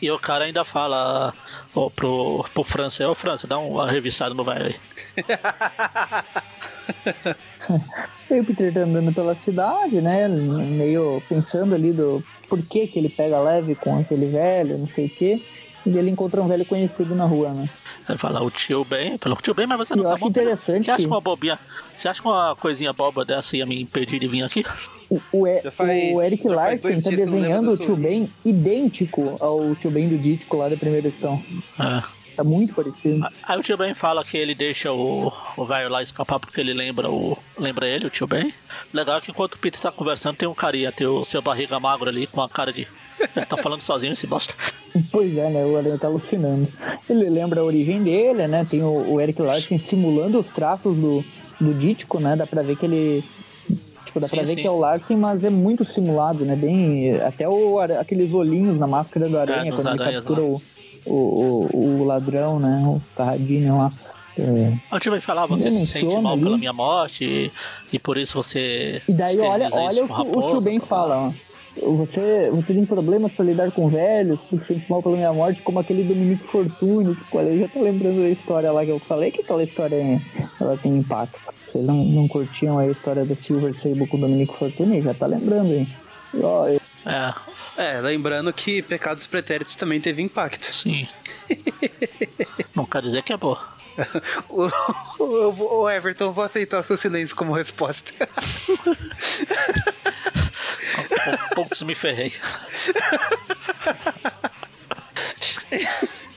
e, o cara ainda fala ó, pro, pro França, é o França, dá uma revistada no vai aí. *laughs* *laughs* e o Peter tá andando pela cidade, né? Meio pensando ali do porquê que ele pega leve com aquele velho, não sei o quê. E ele encontra um velho conhecido na rua, né? Ele fala, o tio bem, pelo tio bem, mas você não eu tá acho bom, interessante. Você acha que uma bobinha, você acha que uma coisinha boba dessa ia me impedir de vir aqui? O, o, e, faz, o Eric Larsen tá desenhando o tio Ben idêntico ao tio Ben do Dítico lá da primeira edição. É. Tá muito parecido. Aí o tio Ben fala que ele deixa o, o velho lá escapar porque ele lembra o lembra ele, o tio Ben. Legal que enquanto o Peter tá conversando, tem um carinha, tem o seu barriga magro ali com a cara de. Ele tá falando sozinho esse bosta. *laughs* Pois é, né? O Aranha tá alucinando. Ele lembra a origem dele, né? Tem o, o Eric Larsen simulando os traços do, do Dítico, né? Dá pra ver que ele. Tipo, dá sim, pra ver sim. que é o Larsen, mas é muito simulado, né? Bem. Até o, aqueles olhinhos na máscara do Aranha, é, quando ele captura o o, o, o ladrão, né? O Carradinho lá. É, a gente vai falar, você se sente mal ali. pela minha morte e, e, por isso você. E daí olha, olha o que o tio Ben fala, ó. você, você tem problemas para lidar com velhos, por se sente mal pela minha morte, como aquele Dominique Fortune, que olha, eu já tô lembrando da história lá que eu falei que aquela história ela tem impacto. Vocês não, não curtiam a história da Silver Sable com o Dominique Fortune? Já tá lembrando, hein? Ó, eu... É. É, lembrando que Pecados Pretéritos também teve impacto. Sim. não quer dizer que é bom. o, o, o Everton, vou aceitar o seu silêncio como resposta. Poucos me ferrei.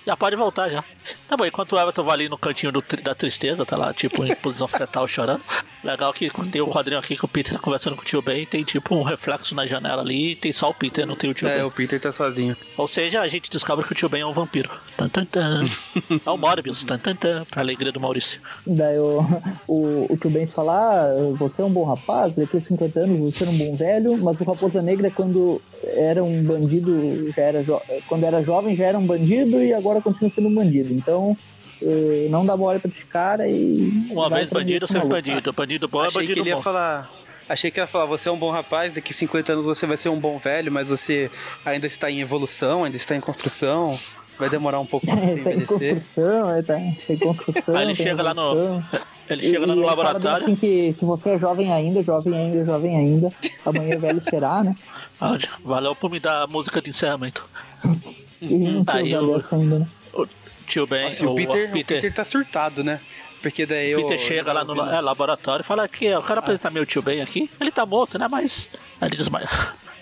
Já pode voltar já. Tá bom, enquanto o Everton vai ali no cantinho do, da tristeza, tá lá, tipo, em posição fetal chorando. Legal que tem um quadrinho aqui que o Peter tá conversando com o tio Ben, tem tipo um reflexo na janela ali, e tem só o Peter, não tem o tio é, Ben. É, o Peter tá sozinho. Ou seja, a gente descobre que o tio Ben é um vampiro. Tan, tan, tan. *laughs* é o Morbius, tan, tan, tan, pra alegria do Maurício. Daí o, o, o tio Ben fala: ah, você é um bom rapaz, daqui a 50 anos você é um bom velho, mas o Raposa Negra, quando era um bandido, já era quando era jovem já era um bandido e agora continua sendo um bandido. Então eh, não dá bola pra esse cara e. Uma vez bandido, sempre bandido. Bandido bom Achei é bandido que ele bom. ia falar. Achei que ia falar, você é um bom rapaz, daqui 50 anos você vai ser um bom velho, mas você ainda está em evolução, ainda está em construção, vai demorar um pouco pra você é, *laughs* tá em envelhecer. construção, é, tá, tem construção. *laughs* Aí ele tem chega lá no. Ele chega lá no E ele fala laboratório. Assim que se você é jovem ainda, jovem ainda, jovem ainda, amanhã velho será, né? *laughs* Valeu por me dar a música de encerramento. Não Aí tinha eu- essa ainda, né? O tio Ben, Nossa, e o, o Peter, Peter, o Peter tá surtado, né? Porque daí Peter eu. chega lá no é, laboratório e fala que eu quero apresentar meu tio Ben aqui. Ele tá morto, né? Mas. Aí ele desmaia.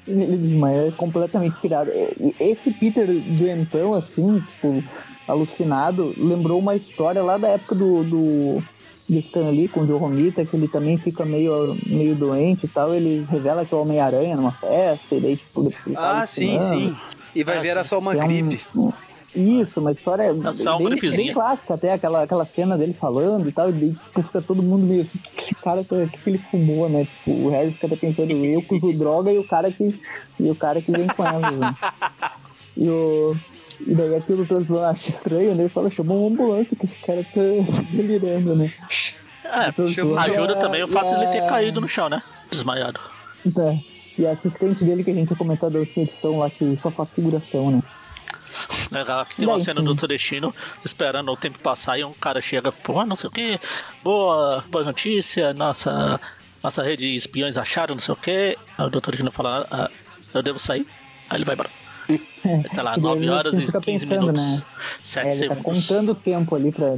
Ele desmaia, é completamente pirado. Esse Peter doentão, assim, tipo, alucinado, lembrou uma história lá da época do, do, do Stan Lee com o Joe Romita, que ele também fica meio, meio doente e tal. Ele revela que é o Homem-Aranha numa festa, e daí, tipo, ele tá Ah, sim, sim. E vai Ah, ver era sim. só uma É um- gripe. um- Isso, uma história É só bem, bem clássica até, aquela, aquela cena dele falando e tal, e daí tipo, fica todo mundo meio assim, o que esse cara, tá- o que, que ele fumou, né? Tipo, o Harry fica pensando, eu que uso droga e o cara que, e o cara que vem com ela, né? E, o, e daí aquilo Dr. acha estranho, né? Ele fala, chamou uma ambulância que esse cara tá *laughs* delirando, né? É, ajuda é- também o fato de ele ter é- caído no chão, né? Desmaiado. É. E a assistente dele que a gente comentado na última edição lá, que só faz figuração, né? Legal. Aqui tem uma Daí, cena sim. do Dr. Destino esperando o tempo passar e um cara chega, pô, não sei o que, boa, boa notícia, nossa, nossa rede de espiões acharam não sei o que. Aí o Dr. Destino fala, ah, eu devo sair. Aí ele vai embora. Ele tá lá, *laughs* E daí 9 horas e fica 15 pensando, minutos. né? 7 É, ele tá segundos. contando o tempo ali pra,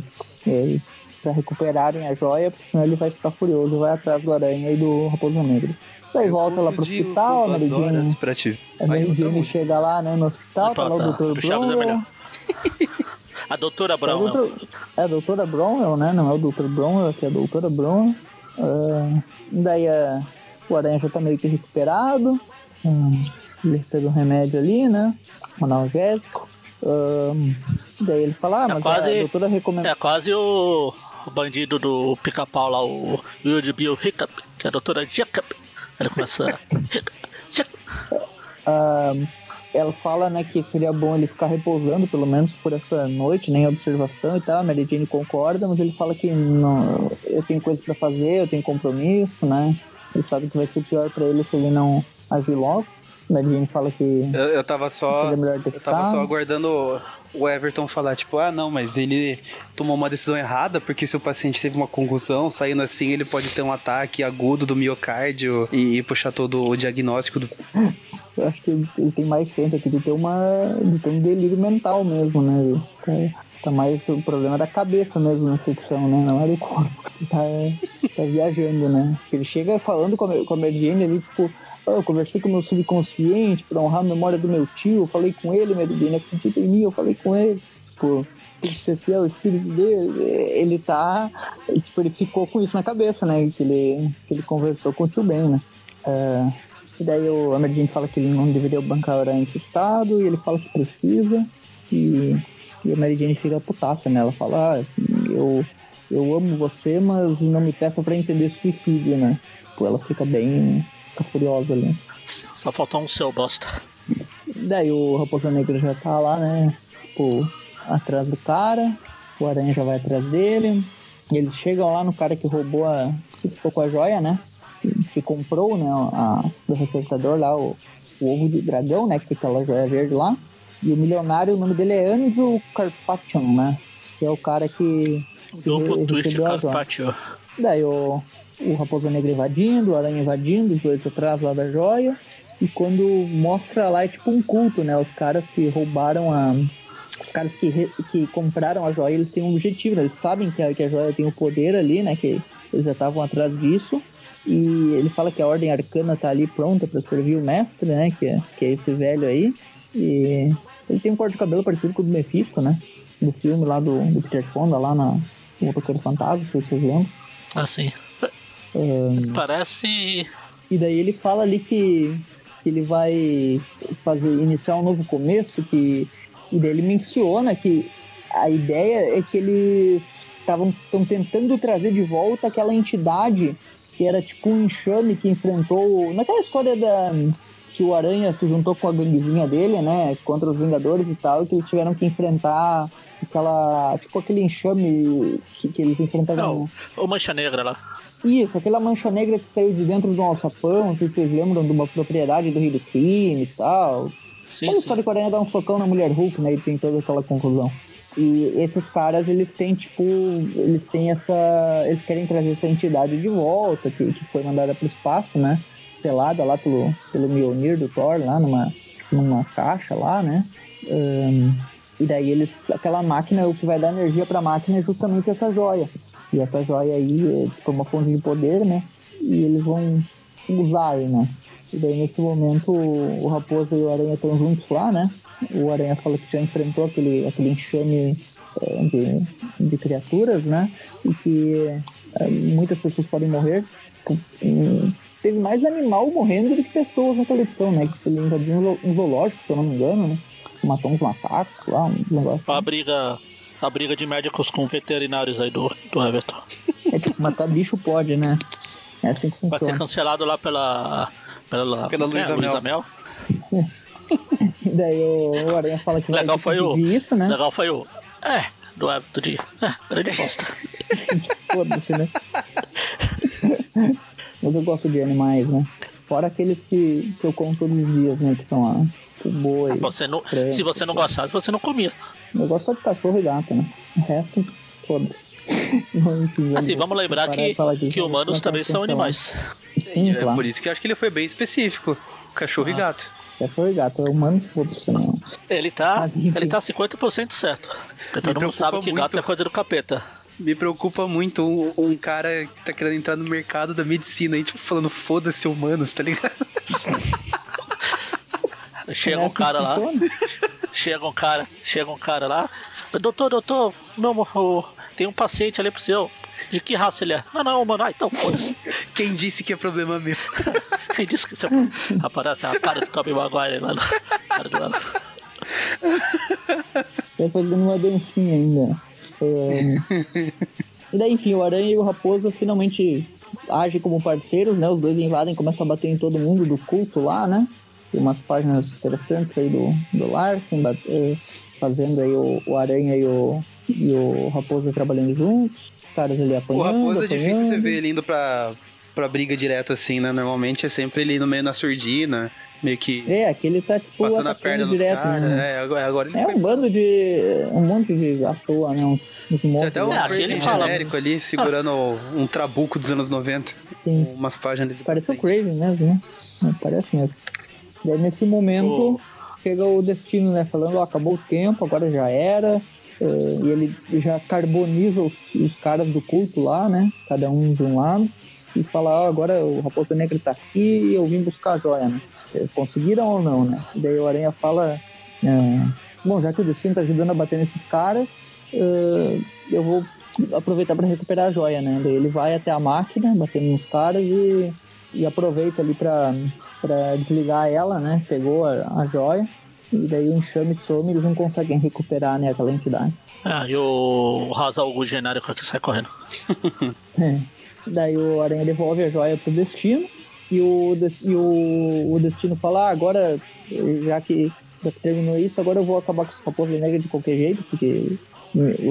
é, pra recuperarem a joia, porque senão ele vai ficar furioso, vai atrás do Aranha e do Raposo Negro. Daí volta lá pro de hospital, a Mary Jane, pra te... a Aí, Mary Jane chega lá né, no hospital, tá lá o Dr. é melhor. *laughs* A doutora É, Brown. o doutor- é a doutora Bromwell, né? Não é o Dr. Que é a doutora Bromwell. Ah, daí a, o Aranha já tá meio que recuperado. Hum, ele recebe um remédio ali, né? Um analgésico. Hum, daí ele fala, ah, É mas quase- a doutora recomenda. É quase o, o bandido do pica-pau lá, o Wild Bill Hiccup, que é a doutora Jacob. Ele começa. *laughs* Jacob. Ah, ela fala, né, que seria bom ele ficar repousando, pelo menos por essa noite, né, em observação e tal. A Mary Jane concorda, mas ele fala que não, eu tenho coisa pra fazer, eu tenho compromisso, né. Ele sabe que vai ser pior pra ele se ele não agir logo. A Mary Jane fala que Eu, eu tava só. Eu tava só aguardando o Everton falar, tipo, ah, não, mas ele tomou uma decisão errada, porque se o paciente teve uma concussão, saindo assim, ele pode ter um ataque agudo do miocárdio e, puxar todo o diagnóstico do. Eu acho que ele tem mais chance aqui de ter uma. de ter um delírio mental mesmo, né? Tá, tá mais o problema da cabeça mesmo na secção, né? Não é do corpo. Tá, tá viajando, né? Ele chega falando com a, com a Mary Jane ali, tipo, "Ah, eu conversei com o meu subconsciente pra honrar a memória do meu tio, eu falei com ele, Mary Jane, acredita em mim, eu falei com ele. Tipo, tem que ser fiel ao espírito dele. Ele tá. Tipo, ele ficou com isso na cabeça, né? Que ele, que ele conversou com o tio Ben, né? É, e daí o a Mary Jane fala que ele não deveria bancar nesse estado, e ele fala que precisa, e, e a Mary Jane fica putaça, né? Ela fala, ah, eu, eu amo você, mas não me peça pra entender suicídio, né? Tipo, ela fica bem. Fica furiosa ali. Só faltou um seu bosta. Daí o Raposa Negra já tá lá, né? Tipo, atrás do cara, o Aranha já vai atrás dele, e eles chegam lá no cara que roubou a. que ficou com a joia, né? Que, comprou, né? A, do receptador lá, o, o ovo de dragão, né? Que é aquela joia verde lá. E o milionário, o nome dele é Andrew Carpathian, né? Que é o cara que. que Duplo twist. Carpaccio. Daí o, o Raposa Negra invadindo, o Aranha invadindo, os dois atrás lá da joia. E quando mostra lá é tipo um culto, né? Os caras que roubaram a. Os caras que, re- que compraram a joia, eles têm um objetivo, né? Eles sabem que a, que a joia tem o poder ali, né? Que eles já estavam atrás disso. E ele fala que a Ordem Arcana tá ali pronta para servir o mestre, né? Que é, que é esse velho aí. E ele tem um corte de cabelo parecido com o do Mephisto, né? Do filme lá do, do Peter Fonda, lá na no Motoqueiro Fantasma, se vocês lembram. Assim. Ahn, Parece. e daí ele fala ali que, que ele vai fazer iniciar um novo começo, que e daí ele menciona que a ideia é que eles estavam estão tentando trazer de volta aquela entidade que era tipo um enxame que enfrentou naquela história da que o Aranha se juntou com a ganguezinha dele, né, contra os Vingadores e tal, e que eles tiveram que enfrentar aquela tipo aquele enxame que, que eles enfrentaram Não, o Mancha Negra lá. Isso, aquela mancha negra que saiu de dentro de um alçapão, não sei se vocês lembram de uma propriedade do Rio do Crime e tal. Sim, Aquela sim. história o Aranha dá um socão na mulher Hulk, né? E tem toda aquela conclusão. E esses caras, eles têm, tipo, eles têm essa. Eles querem trazer essa entidade de volta, que, que foi mandada pro espaço, né? Pelada lá pelo, pelo Mjolnir do Thor, lá numa, numa caixa lá, né? Ahn, e daí eles. Aquela máquina, o que vai dar energia pra máquina é justamente essa joia. E essa joia aí é uma fonte de poder, né? E eles vão usar aí, né? E daí nesse momento o Raposa e o Aranha estão juntos lá, né? O Aranha fala que já enfrentou aquele, aquele enxame é, de, de criaturas, né? E que é, muitas pessoas podem morrer. Teve mais animal morrendo do que pessoas naquela edição, né? Que ele um zo- zoológico, se eu não me engano, né? Matou uns macacos lá, um negócio. A briga. A briga de médicos com veterinários aí do, do Everton. É tipo, matar bicho pode, né? É assim que Vai ser funciona. cancelado lá pela. Pela, Pela é? Luísa Mel. E *laughs* daí o, o Aranha fala que Legal foi o. isso, né? Legal foi o. É, do Everton de. É, grande bosta. *laughs* Foda-se, né? Mas eu gosto de animais, né? Fora aqueles que, que eu como todos os dias, né? Que são a, o boi. Você não, se você não gostasse, você não comia. Eu gosto só de cachorro e gato, né? O resto, foda-se. *laughs* Assim, vamos lembrar que, que né? humanos também são animais. Sim, É claro. por isso que eu acho que ele foi bem específico. Cachorro e gato. Cachorro e gato, é humano, foda-se, não. Ele tá, Mas, ele tá 50% certo. Porque todo mundo preocupa sabe que gato muito. é coisa do capeta. Me preocupa muito um, um cara que tá querendo entrar no mercado da medicina aí, tipo, falando foda-se humanos, tá ligado? *laughs* Chega um cara lá. Chega um cara, chega um cara lá. Doutor, doutor, meu, o- tem um paciente ali pro seu. De que raça ele é? Não, não, mano. Ah, então foda-se. *laughs* Quem disse que é problema meu? *laughs* Quem disse que você aparece a cara do Tobey Maguire lá no cara do. Vai fazendo uma dancinha ainda. É, E daí, enfim, o Aranha e o Raposa finalmente agem como parceiros, né? Os dois invadem, começam a bater em todo mundo do culto lá, né? Tem umas páginas interessantes aí do, do Larkin, eh, fazendo aí o, o Aranha e o, e o Raposa trabalhando juntos. Os caras ali O apanhando, Raposo é difícil você apanhando. ver ele indo pra, pra briga direto assim, né? Normalmente é sempre ele no meio na surdina, meio que É, aqui ele tá tipo passando a perna nos direto, caras. né? É, agora, agora ele É foi um bando de. um monte de à toa, né? Uns, uns Tem até um É, ele fala- genérico ali, segurando um trabuco dos anos 90. Sim. Umas páginas. Parece o. Craven mesmo, né? É, Parece mesmo. Daí nesse momento O- chega o destino, né? Falando, ó, acabou o tempo, agora já era. É, e ele já carboniza os, os caras do culto lá, né? Cada um de um lado. E fala, ó, agora o Raposa Negra tá aqui e eu vim buscar a joia, né? É, Conseguiram ou não, né? E daí o Aranha fala, é, bom, já que o destino tá ajudando a bater nesses caras, é, eu vou aproveitar para recuperar a joia, né? Daí ele vai até a máquina, batendo nos caras e, e aproveita ali pra desligar ela, né? Pegou a, a joia. E daí o enxame some e eles não conseguem recuperar, né, aquela entidade. Ah, e o Hazal o genérico que sai correndo. *laughs* É. Daí o Aranha devolve a joia pro Destino e o, e o, o Destino fala, ah, agora, já que, já que terminou isso, agora eu vou acabar com os Raposa Negra de qualquer jeito, porque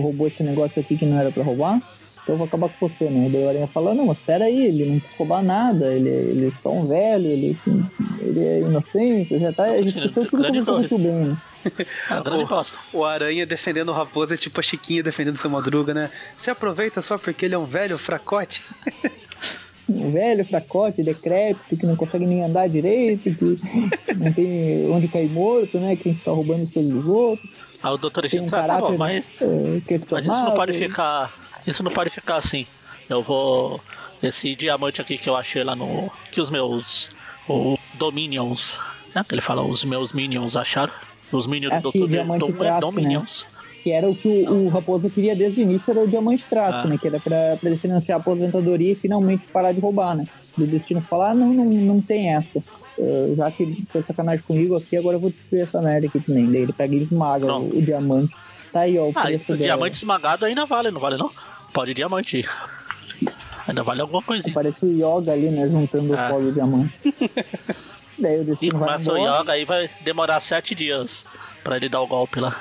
roubou esse negócio aqui que não era pra roubar. Então eu vou acabar com você, né? Daí o Aranha fala, não, mas peraí, ele não quis roubar nada, ele, ele é só um velho, ele, assim, ele é inocente, já tá, a gente esqueceu tudo que aconteceu bem, né? *laughs* Ah, grande bosta. O Aranha defendendo o Raposo é tipo a Chiquinha defendendo seu Madruga, né? Se aproveita só porque ele é um velho fracote. *laughs* um velho fracote, decrépito, que não consegue nem andar direito, que *laughs* não tem onde cair morto, né? Que tá roubando as coisas dos outros. Ah, o doutor Tem um Egito tá bom, mas, é, mas isso não pode ficar. Isso não pode ficar assim. Eu vou. Esse diamante aqui que eu achei lá no. Que os meus. O Dominions. Né? Que ele fala, os meus Minions acharam. Os Minions do Dr. diamante traço, Dominions. Que era o que o, o Raposo queria desde o início, era o diamante traço, Ah. né? Que era pra, pra ele financiar a aposentadoria e finalmente parar de roubar, né? Do destino falar, ah, não, não, não tem essa. Eh, já que foi sacanagem comigo aqui, agora eu vou destruir essa merda aqui também. Daí ele pega e esmaga o, o diamante. Tá aí, ó, o Ah, preço o dela. diamante esmagado ainda vale, não vale não? Pode diamante. Ainda vale alguma coisinha. Parece o Yoga ali, né? Juntando Ah. o pó do diamante. *laughs* Daí o E destino vai começa o yoga aí vai demorar sete dias pra ele dar o golpe lá.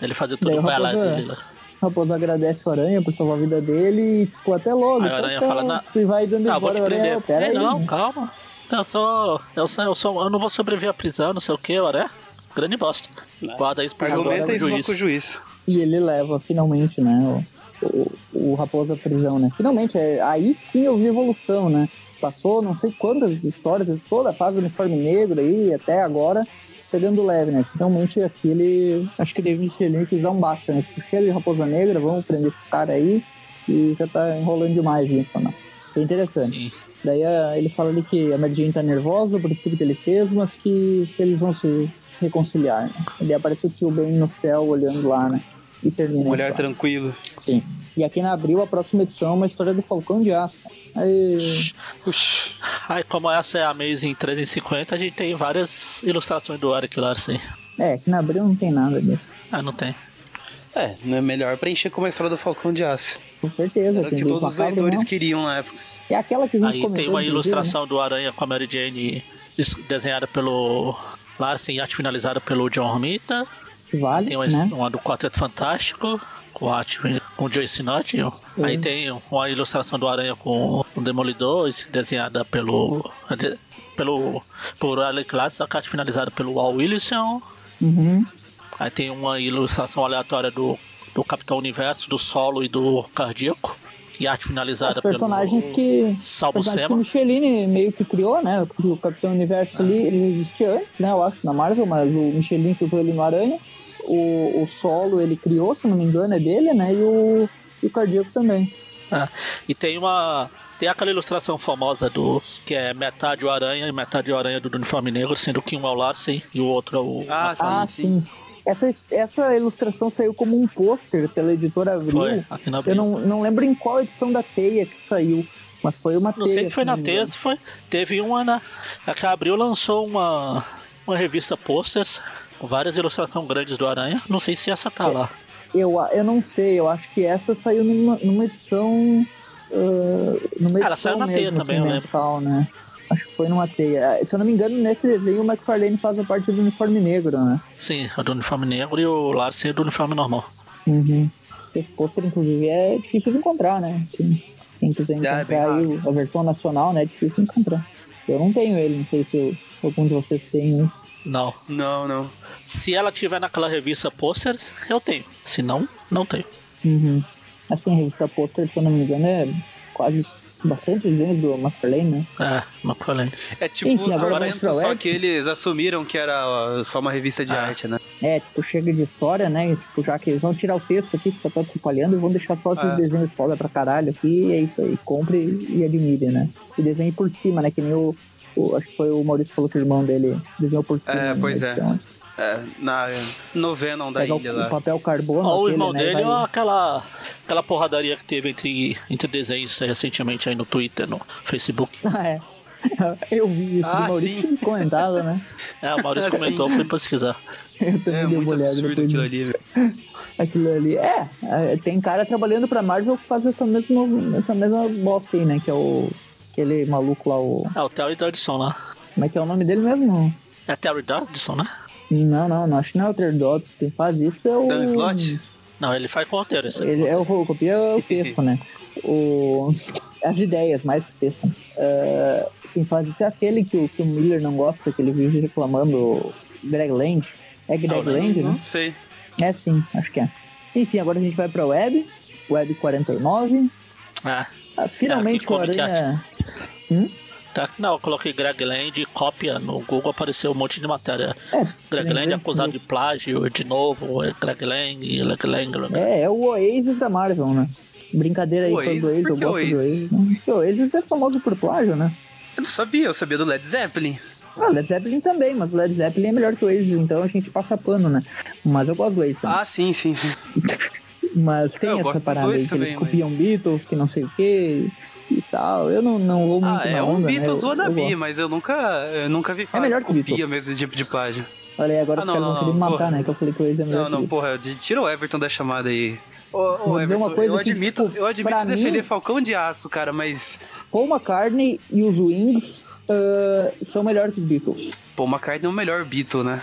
Ele fazer tudo o pra ela Raposo- dele lá. O Raposo agradece o Aranha por salvar a vida dele e, tipo, até logo. Aí o Aranha Então, fala, "Não, E vai dando Ah, vou embora te o Aranha. prender. Aí. não, calma. Eu sou. Eu sou, eu sou. Eu não vou sobreviver à prisão, não sei o que, olha. Grande bosta. Guarda isso pro Argumenta agora, isso juiz. com o juiz. E ele leva finalmente, né, o, o, à prisão, né? Finalmente, é, aí sim eu vi evolução, né? Passou não sei quantas histórias, toda a fase do uniforme negro aí, até agora, pegando leve, né? Finalmente aqui ele. Acho que David Michelin quis dar um basta, né? Tipo, chega de Raposa Negra, vamos prender esse cara aí. E já tá enrolando demais isso, né? É interessante. Sim. Daí ah, ele fala ali que a Mary Jane tá nervosa por tudo que ele fez, mas que, que eles vão se reconciliar, né? Ele aparece o tio Ben no céu olhando lá, né? E termina. Um olhar tranquilo. Sim. E aqui na Abril, a próxima edição é uma história do Falcão de Aço. Aí, Ux. Aí, como essa é a Amazing 350, a gente tem várias ilustrações do Eric Larsen. é, aqui na Abril não tem nada disso. Ah, não tem. É, não é melhor preencher com uma história do Falcão de Aço. Com certeza. Era o tem que todos os leitores não. queriam na época. É aquela que a gente Aí tem uma inclusive, ilustração do Aranha com a Mary Jane es- desenhada pelo Larsen e arte finalizada pelo John Romita. né? Que vale, Tem uma, né? uma do Quarteto Fantástico com arte com o Joe Sinott. Aí tem uma ilustração do Aranha com o Demolidor, desenhada pelo. pelo. por Alec Larsen, a arte finalizada pelo Wal Wilson. Uhum. Aí tem uma ilustração aleatória do, do Capitão Universo, do Solo e do Cardíaco. E arte finalizada Os personagens pelo que. Salvo personagens que o Sema. Michelin meio que criou, né? Porque o Capitão Universo ali, ele existia antes, né? Eu acho, na Marvel, mas o Michelin que usou ele no Aranha. O, o solo ele criou, se não me engano, é dele, né? E o, e o Cardíaco também. É. E tem uma. Tem aquela ilustração famosa do. que é metade o Aranha e metade o Aranha do uniforme negro, sendo que um é o Larsen e o outro é o. Ah, sim, ah, sim. sim. Essa, essa ilustração saiu como um pôster pela editora Abril. Foi, aqui na Eu Abril. não, não lembro em qual edição da Teia que saiu, mas foi uma Não Teia. sei se foi na Teia, se foi. Teve uma na. A que a Abril lançou uma. Uma revista posters várias ilustrações grandes do Aranha. Não sei se essa tá lá. Eu, eu não sei, eu acho que essa saiu numa, numa edição. ah, numa Ela edição saiu na mesmo, Teia também, assim, eu lembro. mensal, né? Acho que foi numa teia. Ah, Se eu não me engano, nesse desenho o McFarlane faz a parte do uniforme negro, né? Sim, a do uniforme negro e o Larsen é do uniforme normal. Uhum. Esse pôster, inclusive, é difícil de encontrar, né? Quem, quem quiser Ah, é encontrar aí a versão nacional, né? É difícil de encontrar. Eu não tenho ele, não sei se eu- algum de vocês tem. Não. Não, não. Se ela tiver naquela revista posters, eu tenho. Se não, não tenho. Uhum. Assim, a revista pôster, se eu não me engano, é quase bastante desenhos do McFarlane, né? É, McFarlane. É tipo Enfim, agora agora pra só que eles assumiram que era ó, só uma revista de Ah. arte, né? É, tipo, chega de história, né? Tipo, já que eles vão tirar o texto aqui que só tá atrapalhando e vão deixar só esses Ah. desenhos foda pra caralho aqui, e é isso aí. Compre e admire, né? E desenhe por cima, né? Que nem o. o- acho que foi o Maurício que falou que o irmão dele desenhou por cima. É, né? pois é. Então, É, na no Venom da pegar ilha o, lá. o papel carbono. Ó, o irmão né, dele vai- ou aquela, aquela porradaria que teve entre, entre desenhos recentemente aí no Twitter, no Facebook. *laughs* Ah, é. *laughs* Eu vi isso, Ah, o Maurício sim. comentava, né? É, o Maurício *laughs* comentou, fui pesquisar. Eu também É dei muito olhada absurdo aquilo ali, velho. Aquilo ali. É, é, tem cara trabalhando pra Marvel que faz essa mesma, essa mesma bosta aí, né? Que é o. Aquele maluco lá, o. É, o Terry Dodson lá. Como é que é o nome dele mesmo? É Terry Dodson, né? Não, não, não acho que não é o Ter Dodds. Quem faz isso é o. Dan Slott? Não, ele faz com o roteiro. Esse Ele é o copia o texto, né? o, as ideias mais que texto. Uh, quem faz isso é aquele que o, que o Miller não gosta, que ele vive reclamando, Greg Land. É Greg Não, Land, né? Não sei. É sim, acho que é. Enfim, agora a gente vai pra web. Web 49. Ah, Ah, finalmente É, o aqui, Aranha. tá. Não, eu coloquei Greg Land, cópia no Google, apareceu um monte de matéria. É, Greg tem Land grande- acusado de plágio de novo, é Greg Land, Greg Land. É, é o Oasis da Marvel, né? Brincadeira aí Oasis? todo Oasis, eu gosto do Oasis? Oasis. Né? O Oasis é famoso por plágio, né? Eu não sabia, eu sabia do Led Zeppelin. Ah, Led Zeppelin também, mas o Led Zeppelin é melhor que o Oasis, então a gente passa pano, né? Mas eu gosto do Oasis também. Ah, sim, sim, sim. *laughs* mas tem eu essa parada aí que eles copiam Beatles, que não sei o que e tal. Eu não, não vou muito Ah, é um onda, Beatles né? Eu- eu wannabe, gosto. mas eu nunca, eu nunca vi falar melhor que que Beatles. copia mesmo tipo de plágio. Olha aí, agora Ah, os não, caras vão me matar, porra. né? Que eu falei que o Oasis é melhor Não, que não, Beatles. porra, tira o Everton da chamada aí. Ô, ô, Everton, uma coisa eu que, admito, tipo, eu admito defender mim- Falcão de Aço, cara, mas Paul McCartney e os Wings ah, são melhores que os Beatles. Paul McCartney é o melhor Beatle, né?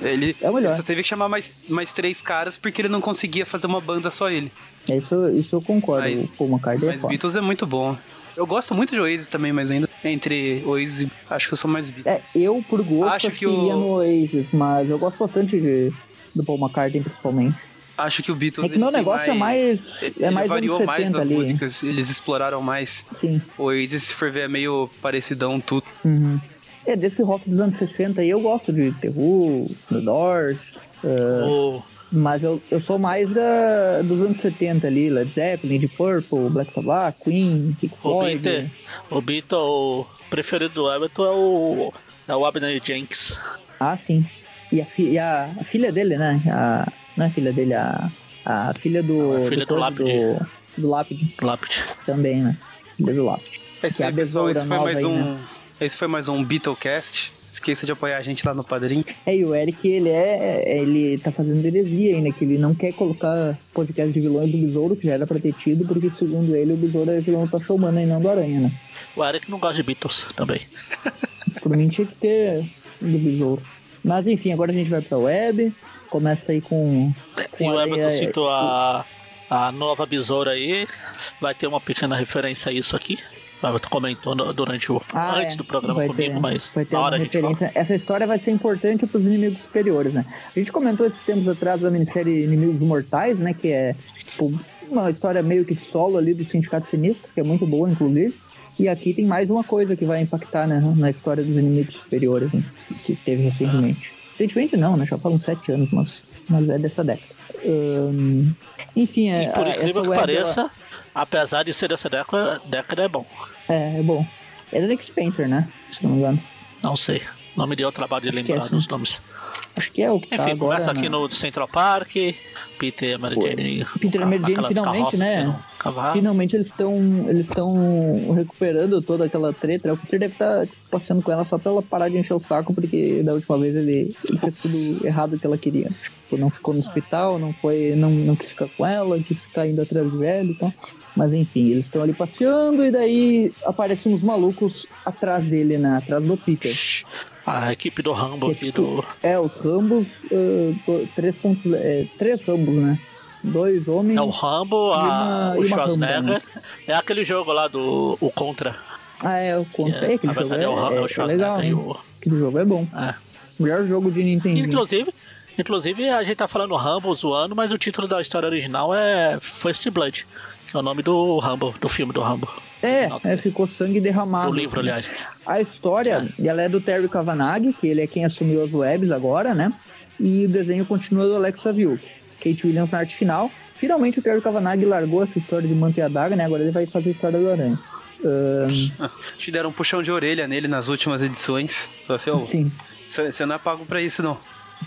Ele, É o melhor. ele só teve que chamar mais, mais três caras porque ele não conseguia fazer uma banda só ele. Isso, isso eu concordo. Mas- Paul McCartney é Mas foda. Beatles é muito bom. Eu gosto muito de Oasis também, mas ainda entre Oasis, e- acho que eu sou mais Beatles. É, eu por gosto Acho que iria no Oasis, mas eu gosto bastante de, do Paul McCartney principalmente. Acho que o Beatles É que meu ele tem negócio é mais- ele é mais variou anos mais 70 nas ali. músicas, eles exploraram mais. Sim. O Oasis, se for ver, é meio parecidão tudo. Uhum. É, desse rock dos anos 60 aí eu gosto de The Who, The Doors, ah, O, mas eu, eu sou mais da, dos anos 70 ali, Led Zeppelin, Deep Purple, Black Sabbath, Queen, Pink o, Floyd. Beatle, o Beatle preferido do Everton é o, é o Abner Jenks. Ah, sim. E a, fi- e a, a filha dele, né? A, não é a filha dele, a, a filha do. A filha do coisa Lápide. Do, do Lápide Lápide. também, né? Filha do Lápide. É Que é a besoura Esse foi, mais aí, um, né? Esse foi mais um Beatlecast. Esqueça de apoiar a gente lá no Padrim. É, e o Eric, ele é. Ele tá fazendo heresia aí, né? Que ele não quer colocar podcast de vilões do Besouro, que já era pra ter tido, porque segundo ele, o Besouro é vilão do Tocha Humana e não do Aranha, né? O Eric não gosta de Beatles também. *laughs* Por mim tinha que ter do Besouro. Mas enfim, agora a gente vai pra web. Começa aí com. E com o Aranha- Everton citou a, a nova besoura aí. Vai ter uma pequena referência a isso aqui. Everton comentou durante o. Ah, antes é. do programa Vai comigo, ter- mas vai ter na hora a gente fala. referência. Essa história vai ser importante para os inimigos superiores, né? A gente comentou esses tempos atrás da minissérie Inimigos Mortais, né? Que é tipo, uma história meio que solo ali do Sindicato Sinistro, que é muito boa, inclusive. E aqui tem mais uma coisa que vai impactar né, na história dos inimigos superiores, né, que teve recentemente. Recentemente não, né? Já falam sete anos, mas, mas é dessa década. Ahn, enfim, é, E por a- incrível essa que web, pareça, apesar de ser dessa década, década é bom. é, é bom. É da Nick Spencer, né? Se não me engano. Não sei. Não me deu o trabalho de Acho é lembrar assim. dos nomes. Acho que é o que tá Enfim, agora, começa aqui né? no Central Park. Peter e Mary. Peter e Mary finalmente, né? Finalmente eles estão eles estão recuperando toda aquela treta. O Peter deve estar passeando com ela só pra ela parar de encher o saco, porque da última vez ele, ele fez tudo errado que ela queria. Tipo, não ficou no hospital, não foi, não, não quis ficar com ela, quis ficar indo atrás do velho e tal. Mas enfim, eles estão ali passeando e daí aparecem uns malucos atrás dele, né? Atrás do Peter. A equipe do Rambo é aqui tipo- do. É, os Rambos, do- três pontos, é, três Rambos, né? Dois homens. É o Rambo, a, uma- o uma Schwarzenegger. Rambo, É aquele jogo lá do o Contra. Ah, é, o contra. é, É, aquele jogo é o Rambo, é é, o é, Schwarzenegger legal, e hein? o. Aquele jogo é bom. É. Melhor jogo de Nintendo. Inclusive, inclusive, a gente tá falando Rambo zoando, mas o título da história original é First Blood, é o nome do Rambo, do filme do Rambo. É, é, ficou sangue derramado. Do livro, aliás. A história, ela é do Terry Cavanagh, que ele é quem assumiu as webs agora, né? E o desenho continua do Alex Saville. Kate Williams na arte final. Finalmente o Terry Cavanagh largou essa história de manter a daga, né? Agora ele vai fazer a história do Aranha. Ahn, *laughs* Te deram um puxão de orelha nele nas últimas edições. Você, ô, sim, você não é pago pra isso, não.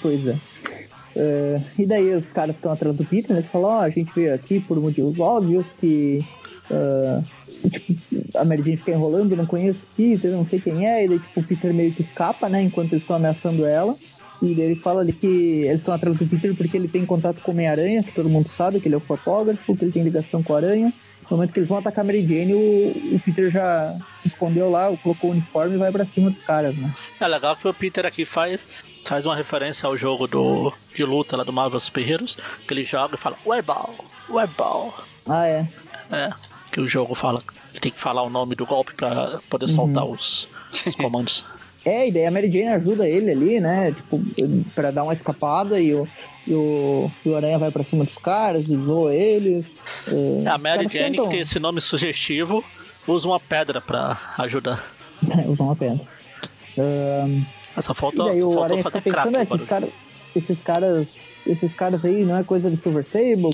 Pois é. É, e daí os caras estão atrás do Peter, né? Falam, ó, a gente veio aqui por motivos óbvios que ah, tipo, a Mary Jane fica enrolando, não conheço o Peter, não sei quem é, e daí tipo, o Peter meio que escapa, né? Enquanto eles estão ameaçando ela. E daí ele fala ali que eles estão atrás do Peter porque ele tem contato com o Homem-Aranha, que todo mundo sabe que ele é o fotógrafo, que ele tem ligação com a Aranha. No momento que eles vão atacar a Mary Jane, o, o Peter já se escondeu lá, colocou o uniforme e vai pra cima dos caras, né? É legal que o Peter aqui faz, faz uma referência ao jogo do, de luta lá do Marvel Super Heroes, que ele joga e fala Weball, Weball. Ah, é. É. que o jogo fala. Ele tem que falar o nome do golpe pra poder soltar os, os comandos. *laughs* É, e daí a Mary Jane ajuda ele ali, né? Tipo, pra dar uma escapada e o, e o, e o Aranha vai pra cima dos caras e zoa eles. É, a Mary Jane, que tem esse nome sugestivo, usa uma pedra pra ajudar. *laughs* usa uma pedra. Um, só falta, daí só Aranha fazer fica pensando, crack, esses, cara, esses caras. Esses caras aí não é coisa de Silver Sable,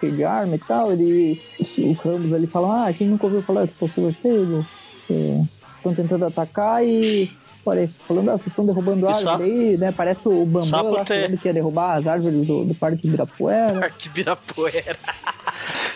cheios de arma e tal. Ele, os, os Ramos ali falam, ah, quem nunca ouviu falar que sou Silver Sable? Estão tentando atacar e Olha, falando, ah, vocês estão derrubando árvores só, aí, né? Parece o Bambam lá ter... falando que ia derrubar as árvores do, do Parque Ibirapuera. Parque Ibirapuera.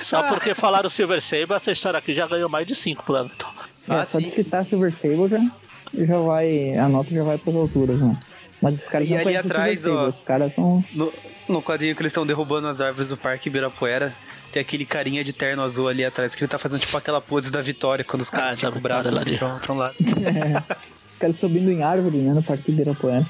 só porque falaram Silver Sable, essa história aqui já ganhou mais de 5 pro Everton. É, ah, só sim. de citar Silver Sable já, já vai. A nota já vai pras alturas, né? Mas esses caras e não ali atrás, ó, os caras são. No, no quadrinho que eles estão derrubando as árvores do Parque Ibirapuera, tem aquele carinha de terno azul ali atrás, que ele tá fazendo tipo aquela pose da vitória quando os caras ah, ficam tá o braço assim, pra, pra um lado. *laughs* É. caras subindo em árvore, né, no Parque Ibirapuera.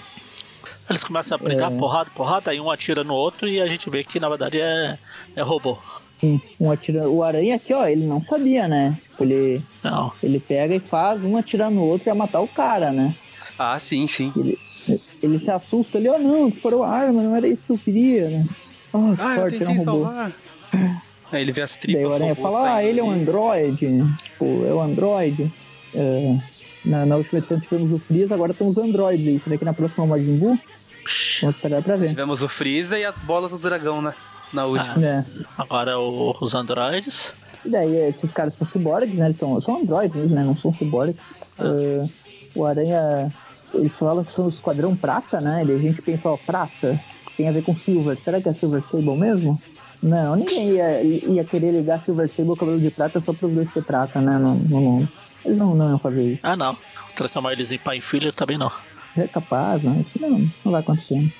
Eles começam a brigar, é... porrada, porrada, aí um atira no outro e a gente vê que na verdade é, é robô. Sim, um atira... O aranha aqui, ó, ele não sabia, né? Ele, não. ele pega e faz um atirar no outro e ia matar o cara, né? Ah, sim, sim. Ele, ele se assusta ali, ó, oh, não, disparou a arma, não era isso que eu queria, né? Oh, ah, sorte, eu tentei um robô. Salvar. *laughs* Aí ele vê as tripas. Daí o aranha fala, ah, ele é um androide, tipo, é um androide. É, na, na, última edição tivemos o Freeza, agora temos os androides aí. Será que na próxima é o Majin Buu? Vamos esperar pra ver. Tivemos o Freeza e as bolas do dragão, né? Na última. Ah, é. Agora o, os androides. E daí esses caras são ciborgues, né? Eles são, são androides, né? Não são ciborgues. Ah. Uh, o Aranha... Eles falam que são o Esquadrão Prata, né? E a gente pensa, ó, prata tem a ver com Silver. Será que é Silver Sable mesmo? Não, ninguém ia, ia querer ligar Silver Sable ao cabelo de prata só pros dois ter prata, né? No, no nome. Eles não, não iam fazer isso. Ah, não. Transformar eles em pai e filho também não. É capaz, não. Isso não, não vai acontecer.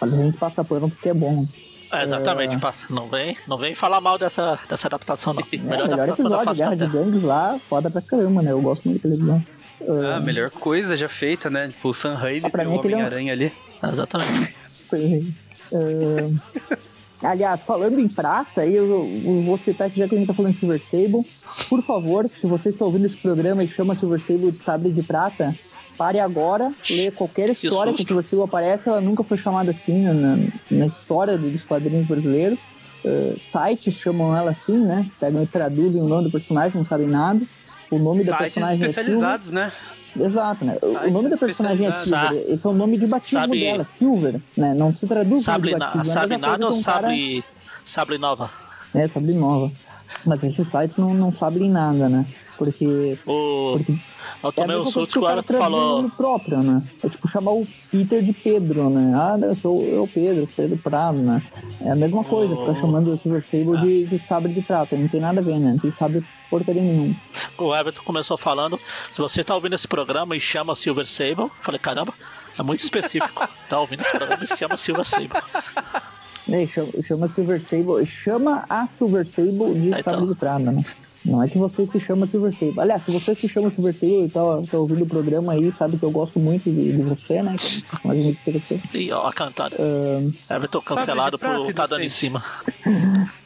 Mas a gente passa pano porque é bom. É, exatamente, é... passa. Não vem, não vem falar mal dessa, dessa adaptação, não. *laughs* É, melhor, melhor adaptação episódio, da Guerra de Gangues lá, foda pra caramba, né? Eu gosto muito daquele episódio. Ah, uh... melhor coisa já feita, né? Tipo, o Sam Raimi ah, o Homem-Aranha ali. exatamente. uh... *laughs* Aliás, falando em prata, eu, eu vou citar que já que a gente tá falando de Silver Sable, por favor, se você está ouvindo esse programa e chama Silver Sable de Sabre de Prata, pare agora, lê qualquer história que, que Silver Sable aparece, ela nunca foi chamada assim na, na história dos quadrinhos brasileiros. Uh, sites chamam ela assim, né? Pegam e traduzem o nome do personagem, não sabem nada. O nome sites da personagem é especializados, é né? Exato, né? o nome da personagem é Silver. Esse é o nome de batismo sabe, dela, Silver, né? Não se traduz sabe, como batismo. Sabe nada ou sabe, cara... sabe nova? É, sabe nova. Mas esses sites não, não sabem nada, né? Porque. O... porque eu tomei é o susto que o falou. próprio, né? É tipo chamar o Peter de Pedro, né? Ah, eu sou eu Pedro, Pedro Prado, né? É a mesma coisa, ficar chamando o Silver Sable de, de sabre de prata. Não tem nada a ver, né? Não tem sabre porcaria nenhuma. O Everton começou falando: se você tá ouvindo esse programa e chama Silver Sable, falei, caramba, é muito específico. *laughs* tá ouvindo esse programa e se chama Silver Sable. É, chama, chama Silver Sable, chama a Silver Sable de então. sabre de prata, né? Não é que você se chama Silver Sable. Aliás, se você se chama Silver Sable e tá, tá ouvindo o programa aí, sabe que eu gosto muito de, de você, né? Mas muito interessante. E ó, a cantada. Uh, Everton cancelado por tá dando em cima.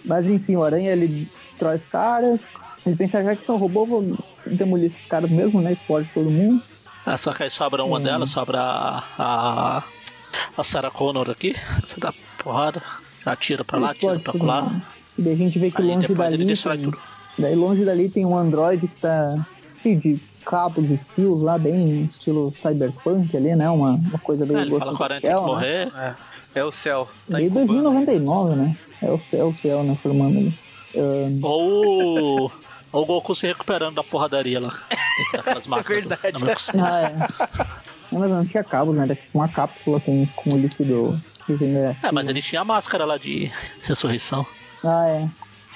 Mas enfim, o Aranha ele destrói os caras. Ele pensa já que são robôs, vou demolir esses caras mesmo, né? Explode todo mundo. Ah, só que aí sobra uma é. delas, sobra a, a, a Sarah Connor aqui. Você dá porrada, atira pra lá, atira pra lá. E daí a gente vê que aí longe dali. Ele destrói tudo Daí longe dali tem um androide que tá cheio de cabos e fios lá, bem estilo cyberpunk ali, né? Uma, uma coisa bem... É, ele fala 40 tem que morrer. Né? É. é o céu. Tá e 2099, né? É o céu, o céu, né? Formando ali. Um... Ou... Ou o Goku se recuperando da porradaria lá. *laughs* é verdade. Do, ah, é. Não, mas não tinha cabos, né? Era tipo uma cápsula com, com líquido. É, mas ele tinha a máscara lá de ressurreição. Ah, é.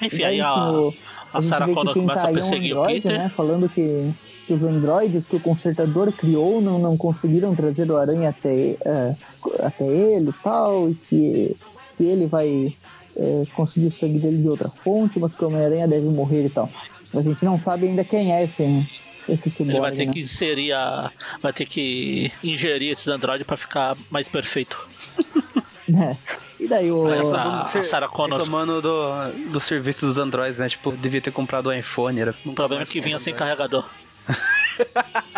Enfim, aí a, a, a Sarah Connor começa a perseguir um android, o Peter. Né, falando que, que os androides que o consertador criou não, não conseguiram trazer o aranha até, uh, até ele e tal, e que, que ele vai uh, conseguir o sangue dele de outra fonte, mas que o Homem-Aranha deve morrer e tal. A gente não sabe ainda quem é esse, esse cyborg, Ele vai ter né? que inserir a, vai ter que ingerir esses androides para ficar mais perfeito. *laughs* é. *laughs* E daí o. Essa- a ser- Sarah Connor. Reclamando do, do serviço dos Androids, né? Tipo, devia ter comprado o iPhone. Era O problema é que vinha sem carregador. *laughs*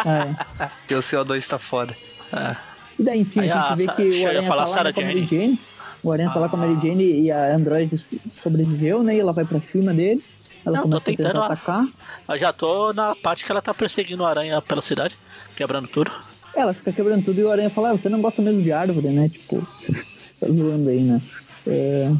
É. Porque o CO2 tá foda. É. E daí, enfim, Aí a a gente vê Sa- que eu o Aranha tá falar lá Sarah com a Mary Jane. Jane. O Aranha tá lá com a Mary Jane e a Android sobreviveu, né? E ela vai pra cima dele. Ela Não, tô começa a tentar tentando- atacar. Eu já tô na parte que ela tá perseguindo o aranha pela cidade, quebrando tudo. Ela fica quebrando tudo e o Aranha fala, ah, você não gosta mesmo de árvore, né? Tipo, tá zoando aí, né? É,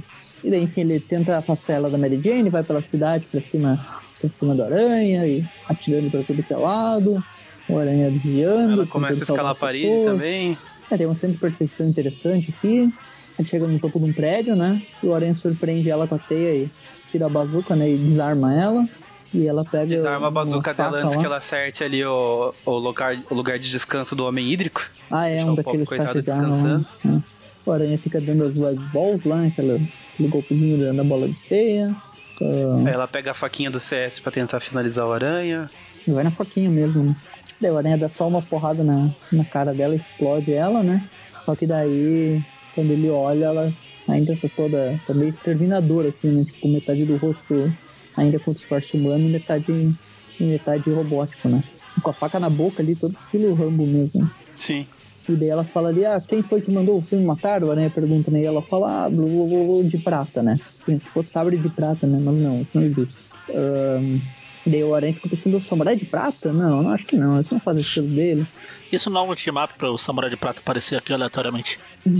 E daí, enfim, ele tenta afastar ela da Mary Jane, vai pela cidade pra cima, pra cima do Aranha e atirando pra tudo que é lado. O Aranha desviando. Ela começa a escalar a parede também. É, tem uma cena de perseguição interessante aqui. A gente chega no topo de um prédio, né? E o Aranha surpreende ela com a teia e tira a bazuca, né? E desarma ela. E ela pega. Desarma a bazuca dela antes lá. que ela acerte ali o, o, lugar, o lugar de descanso do homem hídrico. Ah, é um daqueles caras descansando. né? O Aranha fica dando as white balls lá, aquela, aquele golpezinho da bola de teia. Aí ela pega a faquinha do CS pra tentar finalizar o aranha. e vai na faquinha mesmo, né? Daí o Aranha dá só uma porrada na, na cara dela, explode ela, né? Só que daí, quando ele olha, ela ainda tá toda tá meio exterminadora, assim, né? Tipo, metade do rosto ainda com disfarce humano e metade, metade robótico, né? Com a faca na boca ali, todo estilo Rambo mesmo. Sim. E daí ela fala ali, ah, quem foi que mandou você me matar? O Aranha pergunta, né? E ela fala, ah, blá, blá, blá, blá, de prata, né? Se fosse sabre de prata, né? Mas não, isso não existe. Ahn, daí o Aranha fica pensando, samurai de prata? Não, não acho que não, isso não faz o estilo dele. Isso não é um ultimato para o Samurai de Prata aparecer aqui aleatoriamente. *laughs*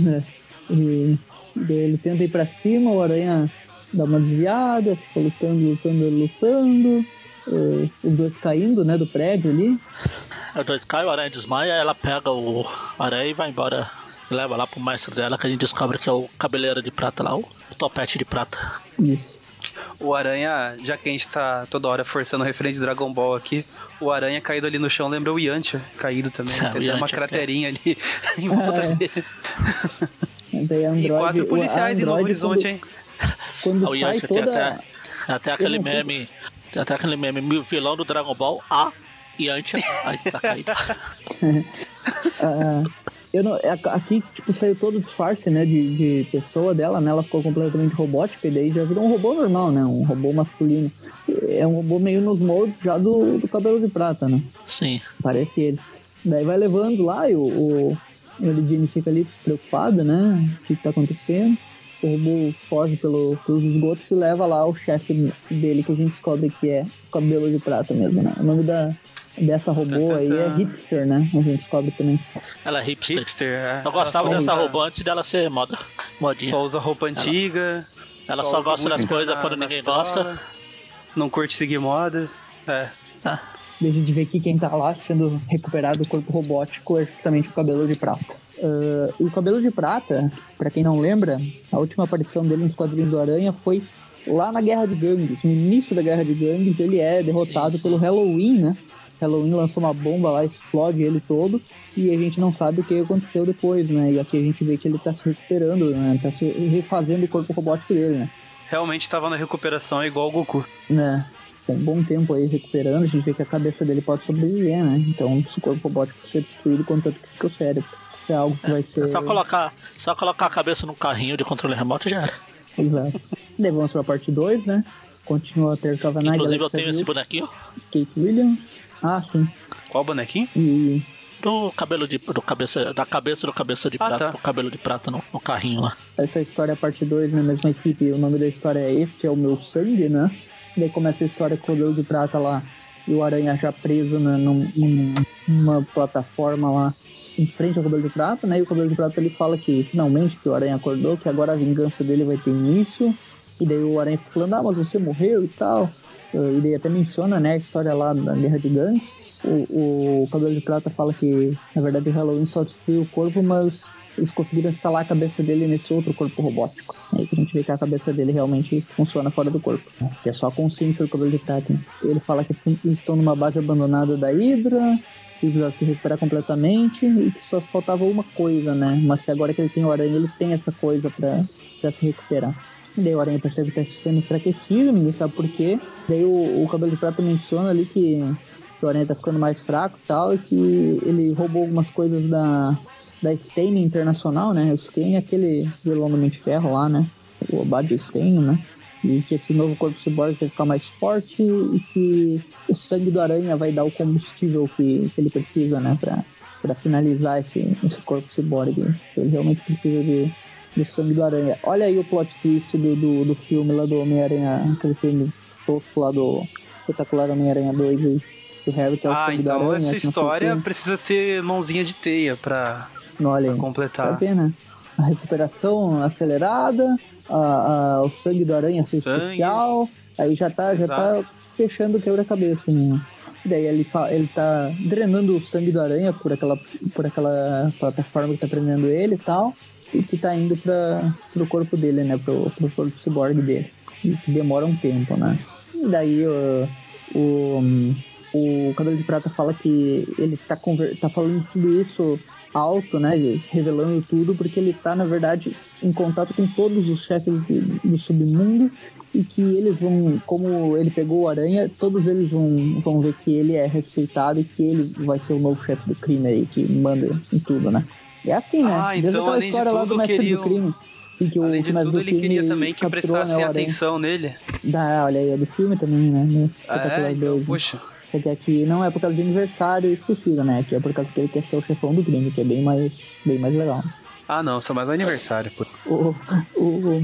É. E daí ele tenta ir pra cima, o Aranha dá uma desviada, fica lutando, lutando, lutando. É, os dois caindo, né, do prédio ali. Aí os dois caem, o aranha desmaia, ela pega o aranha e vai embora. E leva lá pro mestre dela, que a gente descobre que é o cabeleiro de prata lá, o topete de prata. Isso. O aranha, já que a gente tá toda hora forçando o referente de Dragon Ball aqui, o aranha caído ali no chão lembra o Yantia caído também. *laughs* É, o Tem uma Yantia, craterinha ali *laughs* em volta É. dele. E quatro o- policiais em Novo Horizonte, quando- hein? Quando O sai Yantia tem toda... até, até aquele meme. Tem até aquele meme, vilão do Dragon Ball, a Yantia. Aí tá caído. *laughs* Ah, eu não, é- aqui, tipo, saiu todo o disfarce, né, de, de pessoa dela, né, ela ficou completamente robótica e daí já virou um robô normal, né, um robô masculino. É um robô meio nos moldes já do, do cabelo de prata, né, Sim. parece ele. Daí vai levando lá e o, o Jane fica ali preocupada, né, o que que tá acontecendo. O robô foge pelo, pelos esgotos e leva lá o chefe dele, que a gente descobre que é cabelo de prata mesmo, né. O nome da, dessa robô aí é hipster, né, a gente descobre também. Ela é hipster. Hipster. é. Eu gostava dessa usa- robô antes dela ser moda. Modinha. Só usa roupa antiga. Ela só gosta das coisas na- quando na ninguém gosta. Não curte seguir moda. É. Ah, E a gente vê que quem tá lá sendo recuperado do corpo robótico é justamente o cabelo de prata. E o cabelo de prata, pra quem não lembra, a última aparição dele nos quadrinhos do Aranha foi lá na Guerra de Gangues. No início da Guerra de Gangues, ele é derrotado Sim, sim. pelo Halloween, né? Halloween lança uma bomba lá, explode ele todo, e a gente não sabe o que aconteceu depois, né? E aqui a gente vê que ele tá se recuperando, né? Tá se refazendo o corpo robótico dele, né? Realmente tava na recuperação igual o Goku. né, com um bom tempo aí recuperando, a gente vê que a cabeça dele pode sobreviver, né? Então, se o corpo robótico for ser destruído, contanto que fica o cérebro. É algo que vai ser. É só colocar, só colocar a cabeça num carrinho de controle remoto e já era. Exato. Daí vamos pra parte 2, né? Continua a ter Kavanagh, Inclusive eu Alexa tenho esse Bliss, bonequinho Kate Williams. Ah, sim. Qual bonequinho? E do cabelo de. Do cabeça, da cabeça do cabeça de Ah, prata tá. pro cabelo de prata no, no carrinho lá. essa história é parte 2 na mesma equipe. O nome da história é Este é o Meu Sangue, né? Daí começa a história com o cabelo de prata lá e o Aranha já preso na, num- num- numa plataforma lá em frente ao cabelo de prata, né? E o cabelo de prata ele fala que finalmente que o Aranha acordou, que agora a vingança dele vai ter início. E daí o Aranha fica falando, ah, mas você morreu e tal. Eh, E daí até menciona, né, a história lá da Guerra de Gangues. O, o Cabelo de Prata fala que, na verdade, o Halloween só destruiu o corpo, mas eles conseguiram instalar a cabeça dele nesse outro corpo robótico. Aí que a gente vê que a cabeça dele realmente funciona fora do corpo. Que é só a consciência do Cabelo de Prata. né? Ele fala que estão numa base abandonada da Hydra, que precisa se recuperar completamente e que só faltava uma coisa, né? Mas que agora que ele tem o aranha, ele tem essa coisa pra se recuperar. E daí o aranha percebe que tá sendo enfraquecido, ninguém sabe por quê. Daí o, o Cabelo de Prata menciona ali que, que o aranha tá ficando mais fraco e tal, e que ele roubou algumas coisas da, da Stein Internacional, né? O Stein é aquele vilão do Mente Ferro lá, né? O Obadiah Stein, né? E que esse novo corpo cyborg vai ficar mais forte e que o sangue do aranha vai dar o combustível que, que ele precisa, né? Pra, pra finalizar esse, esse corpo cyborg. Ele realmente precisa de, do sangue do aranha. Olha aí o plot twist do, do, do filme lá do Homem-Aranha, aquele filme tosco lá do espetacular Homem-Aranha 2 aí. Do Harry, que é o Ah, sangue então aranha. essa história precisa ter mãozinha de teia pra, Olha pra completar. Tá vendo? A recuperação acelerada, a, a- o sangue do aranha ser especial, aí já tá, já tá fechando o quebra-cabeça, né? E daí ele, ele tá drenando o sangue do aranha por aquela, por aquela plataforma que tá prendendo ele e tal, e que tá indo para pro corpo dele, né? Pro, pro corpo cyborg dele. E que demora um tempo, né? E daí o, o, o Cabelo de Prata fala que ele tá, tá falando tudo isso alto, né? e Revelando tudo, porque ele tá, na verdade, em contato com todos os chefes do, do submundo e que eles vão, como ele pegou o aranha, todos eles vão, vão ver que ele é respeitado e que ele vai ser o novo chefe do crime aí, que manda em tudo, né? É assim, né? Ah, Desde então, além de história lá do tudo, mestre queriam- do crime. em que o Além de mestre tudo, do ele queria também que prestassem né, o aranha. atenção nele. Da, olha aí, é do filme também, né? Ah, é, então, né? poxa. Só que aqui não é por causa de aniversário esquecido, né? Aqui é por causa que ele quer ser o chefão do crime, que é bem mais, bem mais legal. Ah, não, só mais um aniversário, pô. O, o-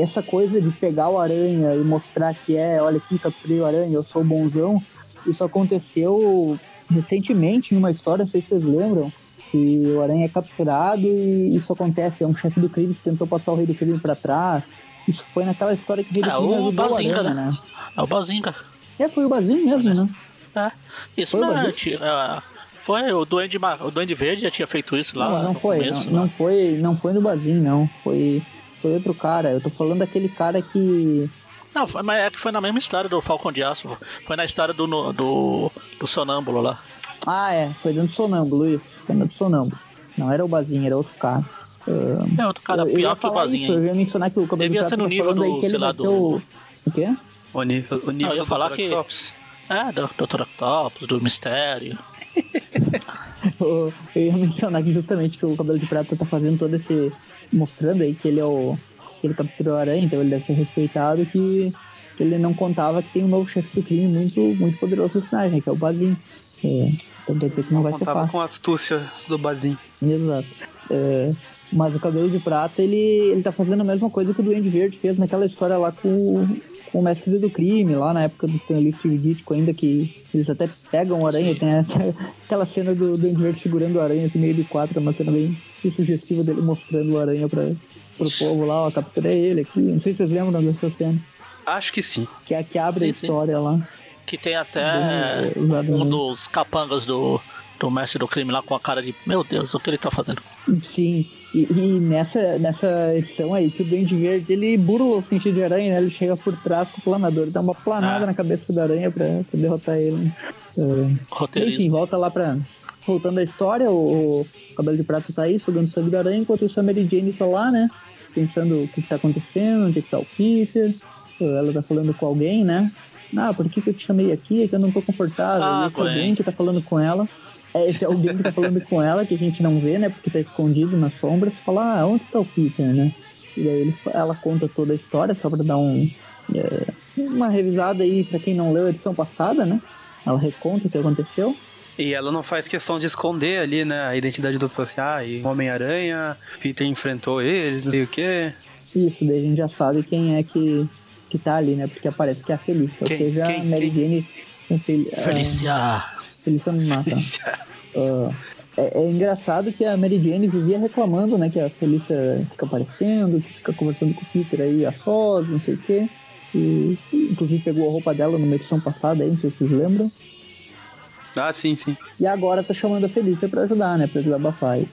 essa coisa de pegar o aranha e mostrar que é, olha aqui, capturei o aranha, eu sou o bonzão, isso aconteceu recentemente em uma história, não sei se vocês lembram, que o aranha é capturado e isso acontece, é um chefe do crime que tentou passar o rei do crime pra trás. Isso foi naquela história que o rei do É, crime o Bazinga, o aranha, né? né? É o Bazinga. É, foi o Bazinho mesmo, né? É. Isso Foi o não é, Bazinga? ti- é, Foi o Duende, o Duende Verde já tinha feito isso lá. Não, não no foi, começo, não, né? não foi, não foi no Bazinho, não. Foi, foi outro cara. Eu tô falando daquele cara que Não, foi- mas é que foi na mesma história do Falcão de Aço. Foi na história do, no- do, do Sonâmbulo lá. Ah, é, foi dentro do Sonâmbulo, isso. Foi dentro do Sonâmbulo. Não era o Bazinho, era outro cara. Ah, É outro cara eu, eu pior que o Bazinho. isso, eu ia mencionar que o Cabelo Devia de ser no tá nível do, sei lá, do- o... Quê? O nível, o nível eu ia do falar que- Octopus. É, do Dr. Octopus, do Mistério. *laughs* Eu ia mencionar que justamente que o Cabelo de Prata tá fazendo todo esse... Mostrando aí que ele é o... Que ele capturou a aranha, então ele deve ser respeitado, que, que ele não contava que tem um novo chefe do crime muito, muito poderoso nesse personagem, que é o Bazinho. É, então quer dizer que não vai ser fácil. com a astúcia do Bazin. Exato. É, mas o Cabelo de Prata, ele, ele tá fazendo a mesma coisa que o Duende Verde fez naquela história lá com, o- com o Mestre do Crime, lá na época do Stanley Steve Ditko, ainda que eles até pegam o aranha, Sim. tem até aquela cena do Duende Verde segurando o aranha, assim, meio de quatro, é uma cena bem, sugestiva dele mostrando o aranha pra, pro povo lá, ó, capturei ele aqui. Não sei se vocês lembram dessa cena, Acho que sim. que é a que abre Sim, a sim. história lá. Que tem até Bem, um dos capangas do, do Mestre do Crime lá com a cara de Meu Deus, o que ele tá fazendo? Sim, e, e nessa, nessa edição aí, que o Duende Verde, ele burla o sentido de aranha, né? Ele chega por trás com o planador, dá uma planada Ah. na cabeça da aranha pra, pra derrotar ele. É, enfim, volta lá pra... Voltando à história, o, o Cabelo de Prata tá aí, sugando sangue da aranha, enquanto isso a Mary Jane tá lá, né? Pensando o que, que tá acontecendo, onde é que tá o Peter. Ela tá falando com alguém, né? Ah, por que, que eu te chamei aqui? É que eu não tô confortável. Ah, e esse Gwen. alguém que tá falando com ela é esse alguém que tá falando com ela, que a gente não vê, né? Porque tá escondido nas sombras. Fala, ah, onde está o Peter, né? E daí ele, ela conta toda a história, só pra dar um, é, uma revisada aí pra quem não leu a edição passada, né? Ela reconta o que aconteceu. E ela não faz questão de esconder ali, né, a identidade do assim, ah, e Homem-Aranha, Peter enfrentou eles, não sei o quê. Isso, daí a gente já sabe quem é que, que tá ali, né? Porque aparece que é a Felícia. Quem? Ou seja, Quem? a Mary Quem? Jane. a Fel- a Felícia! Felícia não mata. Ah, é, é engraçado que a Mary Jane vivia reclamando, né? Que a Felícia fica aparecendo, que fica conversando com o Peter aí a sós, não sei o quê. E, inclusive pegou a roupa dela numa edição passada aí, não sei se vocês lembram. ah, sim, sim. E agora tá chamando a Felícia pra ajudar, né? Pra desabafar. E daí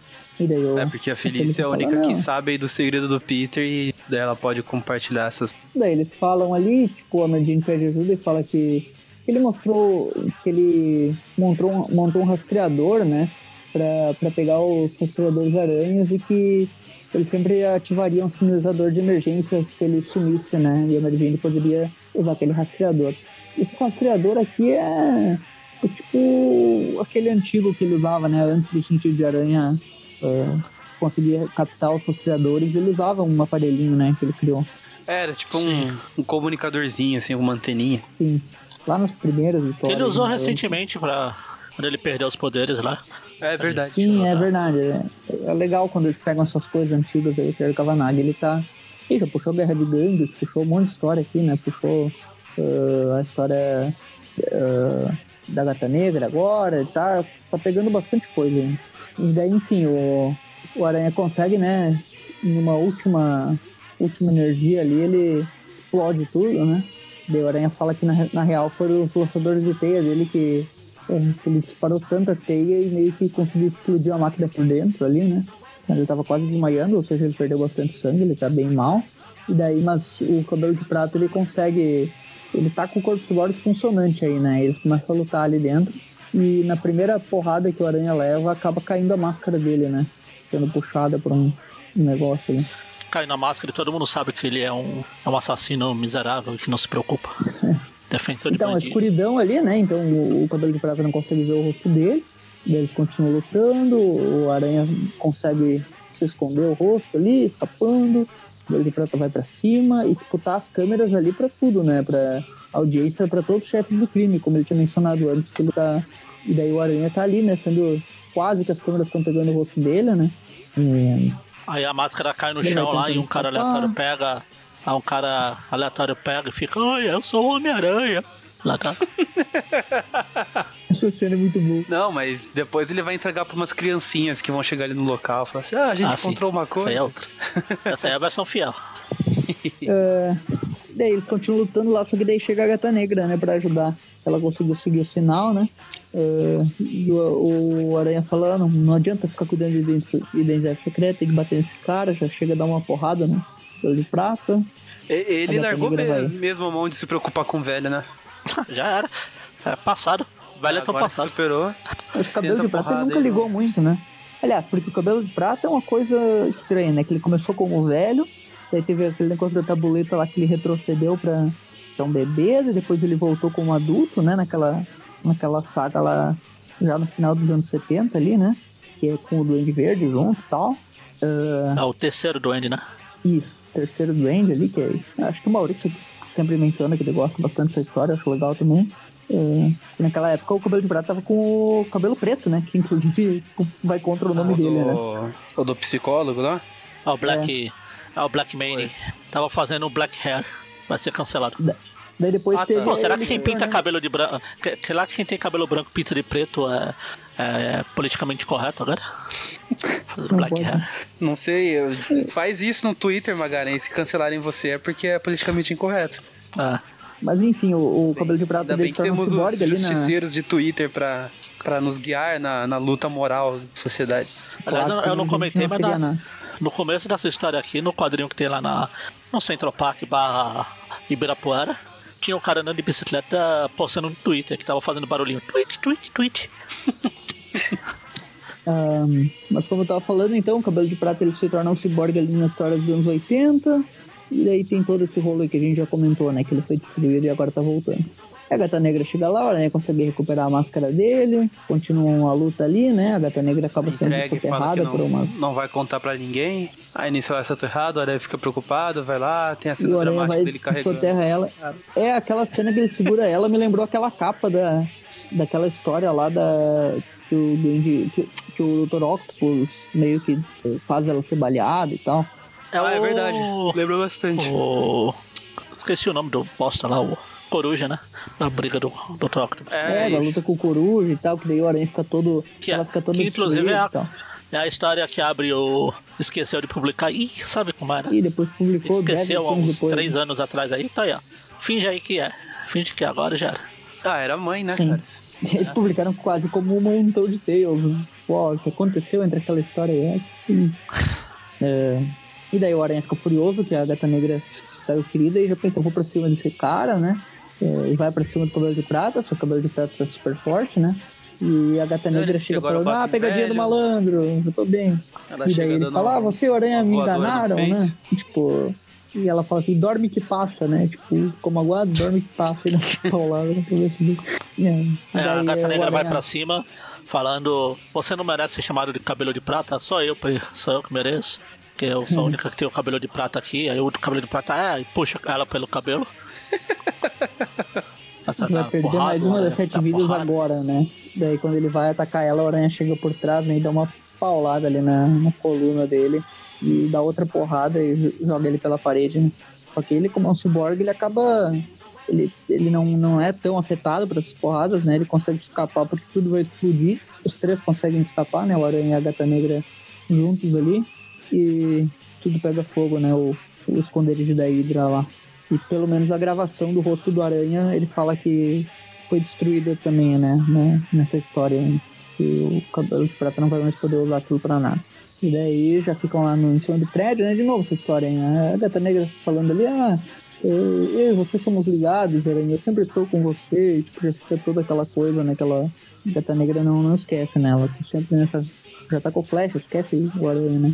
eu, É porque a Felícia é a fala, única "Não." que sabe aí do segredo do Peter e daí ela pode compartilhar essas. Daí eles falam ali, tipo, a Mary Jane pede ajuda e fala que ele mostrou que ele montou um, montou um rastreador, né? Pra, pra pegar os rastreadores aranhas e que ele sempre ativaria um sinalizador de emergência se ele sumisse, né? E a Mary poderia usar aquele rastreador. Esse rastreador aqui é, é tipo aquele antigo que ele usava, né? Antes do sentido de aranha uh, conseguir captar os rastreadores, ele usava um aparelhinho, né, que ele criou. Era tipo um, um, comunicadorzinho, assim, uma anteninha. Sim, lá nas primeiras histórias. Que ele usou né, recentemente pra quando ele perdeu os poderes lá. É verdade. Sim, é verdade. É, é, legal quando eles pegam essas coisas antigas aí, o Kavanagh, ele tá... Ele já puxou Guerra de Gangues, puxou um monte de história aqui, né, puxou uh, a história... Uh, da Gata Negra agora, tá, tá pegando bastante coisa. Hein? E daí, enfim, o, o Aranha consegue, né, em uma última, última energia ali, ele explode tudo, né? Daí o Aranha fala que na, na real foram os lançadores de teia dele que, é, que ele disparou tanta teia e meio que conseguiu explodir a máquina por dentro ali, né? Ele tava quase desmaiando, ou seja, ele perdeu bastante sangue, ele tá bem mal. E daí, mas o cabelo de prata ele consegue ele tá com o corpo cyborg funcionante aí, né? Eles começam a lutar ali dentro. E na primeira porrada que o Aranha leva, acaba caindo a máscara dele, né? Sendo puxada por um, um negócio ali. Cai na máscara e todo mundo sabe que ele é um, é um assassino miserável que não se preocupa. *laughs* Defensor de Então, a escuridão ali, né? Então o, o cabelo de prata não consegue ver o rosto dele. Eles continuam lutando, o Aranha consegue se esconder o rosto ali, escapando ele prata vai para cima e tipo, tá as câmeras ali para tudo, né? Pra audiência, para todos os chefes do crime, como ele tinha mencionado antes, que ele tá. E daí o Aranha tá ali, né? Sendo quase que as câmeras estão pegando o rosto dele, né? E... Aí a máscara cai no chão lá e um cara aleatório pega. Aí um cara aleatório pega e fica, ai, eu sou o Homem-Aranha. Lá tá. *laughs* Essa cena é muito boa. Não, mas depois ele vai entregar pra umas criancinhas que vão chegar ali no local. Falar assim: ah, a gente ah, encontrou sim. uma coisa. Essa é outra. Essa é a versão fiel. *laughs* é, daí eles continuam lutando lá, só que daí chega a gata negra, né, pra ajudar. Ela conseguiu seguir o sinal, né? É, e o, o Aranha falando: não adianta ficar cuidando de identidade secreta, tem que bater nesse cara, já chega a dar uma porrada, né? de prata. Ele largou mesmo, mesmo a mão de se preocupar com o velho, né? *laughs* Já era. É passado. Velho é tão passado. superou. O cabelo de prata nunca ligou muito, né? Aliás, porque o cabelo de prata é uma coisa estranha, né? Que ele começou como velho, daí teve aquele negócio da tabuleta lá que ele retrocedeu pra, pra um bebê, e depois ele voltou como adulto, né? Naquela, naquela saga lá, já no final dos anos 70 ali, né? Que é com o Duende Verde junto e tal. Uh... Ah, o terceiro Duende, né? Isso, terceiro Duende ali, que é, acho que o Maurício sempre menciona que ele gosta bastante dessa história, acho legal também. É, naquela época o cabelo de prata tava com o cabelo preto, né? Que inclusive *laughs* vai contra o nome ah, o dele, do... né? O do psicólogo lá? Ah, o Black. É. Ah, o Black Mane. Tava fazendo o Black Hair. Vai ser cancelado. Da... Daí depois ah, teve. Pô, será que quem pinta né? cabelo de branco. Será que quem tem cabelo branco pinta de preto é, é politicamente correto agora? *laughs* Black Hair. Não sei, faz isso no Twitter, Magalhães. Se cancelarem você é porque é politicamente incorreto. Ah. Mas enfim, o, o cabelo de prata Ainda bem que temos os justiceiros na... de Twitter pra, pra nos guiar na, na luta moral da sociedade. Aliás, claro, eu não comentei, não mas na, no começo dessa história aqui, no quadrinho que tem lá na, no Central Park barra Ibirapuera, tinha um cara andando de bicicleta postando no Twitter, que tava fazendo barulhinho. Tweet, tweet, tweet. *laughs* um, mas como eu tava falando, então, o cabelo de prata ele se torna um ciborgue ali na história dos anos 80. E daí tem todo esse rolo que a gente já comentou, né? Que ele foi destruído e agora tá voltando. A Gata Negra chega lá, a Aranha consegue recuperar a máscara dele, continuam a luta ali, né? A Gata Negra acaba sendo soterrada por umas... Não vai contar pra ninguém. Aí nisso ela é soterrado, a Aranha fica preocupado, vai lá, tem a cena dramática vai, dele carregando. soterra ela. É, aquela cena que ele segura ela me lembrou aquela capa da, daquela história lá da... Que o, que, que o Dr. Octopus meio que faz ela ser baleada e tal. É ah, o... é verdade. Lembra bastante. O... Esqueci o nome do bosta lá, o Coruja, né? Na briga do, do Octopus. É, é da luta com o Coruja e tal, que daí o Aranha fica todo. Que, ela fica todo que inclusive é a, é a história que abre o. Esqueceu de publicar. Ih, sabe como era? E depois publicou. Esqueceu há uns depois, três né? anos atrás aí, tá aí, ó. Finge aí que é. Finge que é agora já era. Ah, era mãe, né, Sim. cara? *laughs* Eles é. publicaram quase como um montão de Tales, né? Pô, o que aconteceu entre aquela história e essa? é, e daí o Aranha fica furioso que a Gata Negra saiu ferida e já pensa, vou pra cima desse cara, né? É, e vai pra cima do cabelo de prata, seu cabelo de prata tá super forte, né? E a gata negra chega falando, ah, pegadinha velho. do malandro, eu tô bem. Ela e daí ele fala, ah, você e o Aranha me enganaram, né? Tipo, e ela fala assim, dorme que passa, né? Tipo, como aguado, dorme que passa. E dá uma paulada na cabeça É, é a gata negra aranha... vai pra cima, falando: Você não merece ser chamado de cabelo de prata? Só eu, só eu que mereço. Porque eu sou a única que tem o cabelo de prata aqui. Aí o cabelo de prata é, e puxa ela pelo cabelo. *laughs* Essa vai perder porrada, mais uma das sete vidas porrada. agora, né? Daí quando ele vai atacar ela, a aranha chega por trás né, e dá uma paulada ali na, na coluna dele e dá outra porrada e joga ele pela parede, né? Só que ele, como é um cyborg, ele acaba. Ele, ele não, não é tão afetado por essas porradas, né? Ele consegue escapar porque tudo vai explodir. Os três conseguem escapar, né? O Aranha e a Gata Negra juntos ali. E tudo pega fogo, né? O, o esconderijo da Hydra lá. E pelo menos a gravação do rosto do Aranha, ele fala que foi destruída também, né? né? Nessa história. Né? Que o cabelo de prata não vai mais poder usar aquilo pra nada. E daí já ficam lá no, em cima do prédio, né? De novo essa história, hein? A Gata Negra falando ali, ah, eu e você somos ligados, Aranha, eu sempre estou com você, e tipo, já fica toda aquela coisa, né? Aquela Gata Negra não, não esquece, né? Ela sempre nessa. Já tá com flecha, esquece o Aranha, né?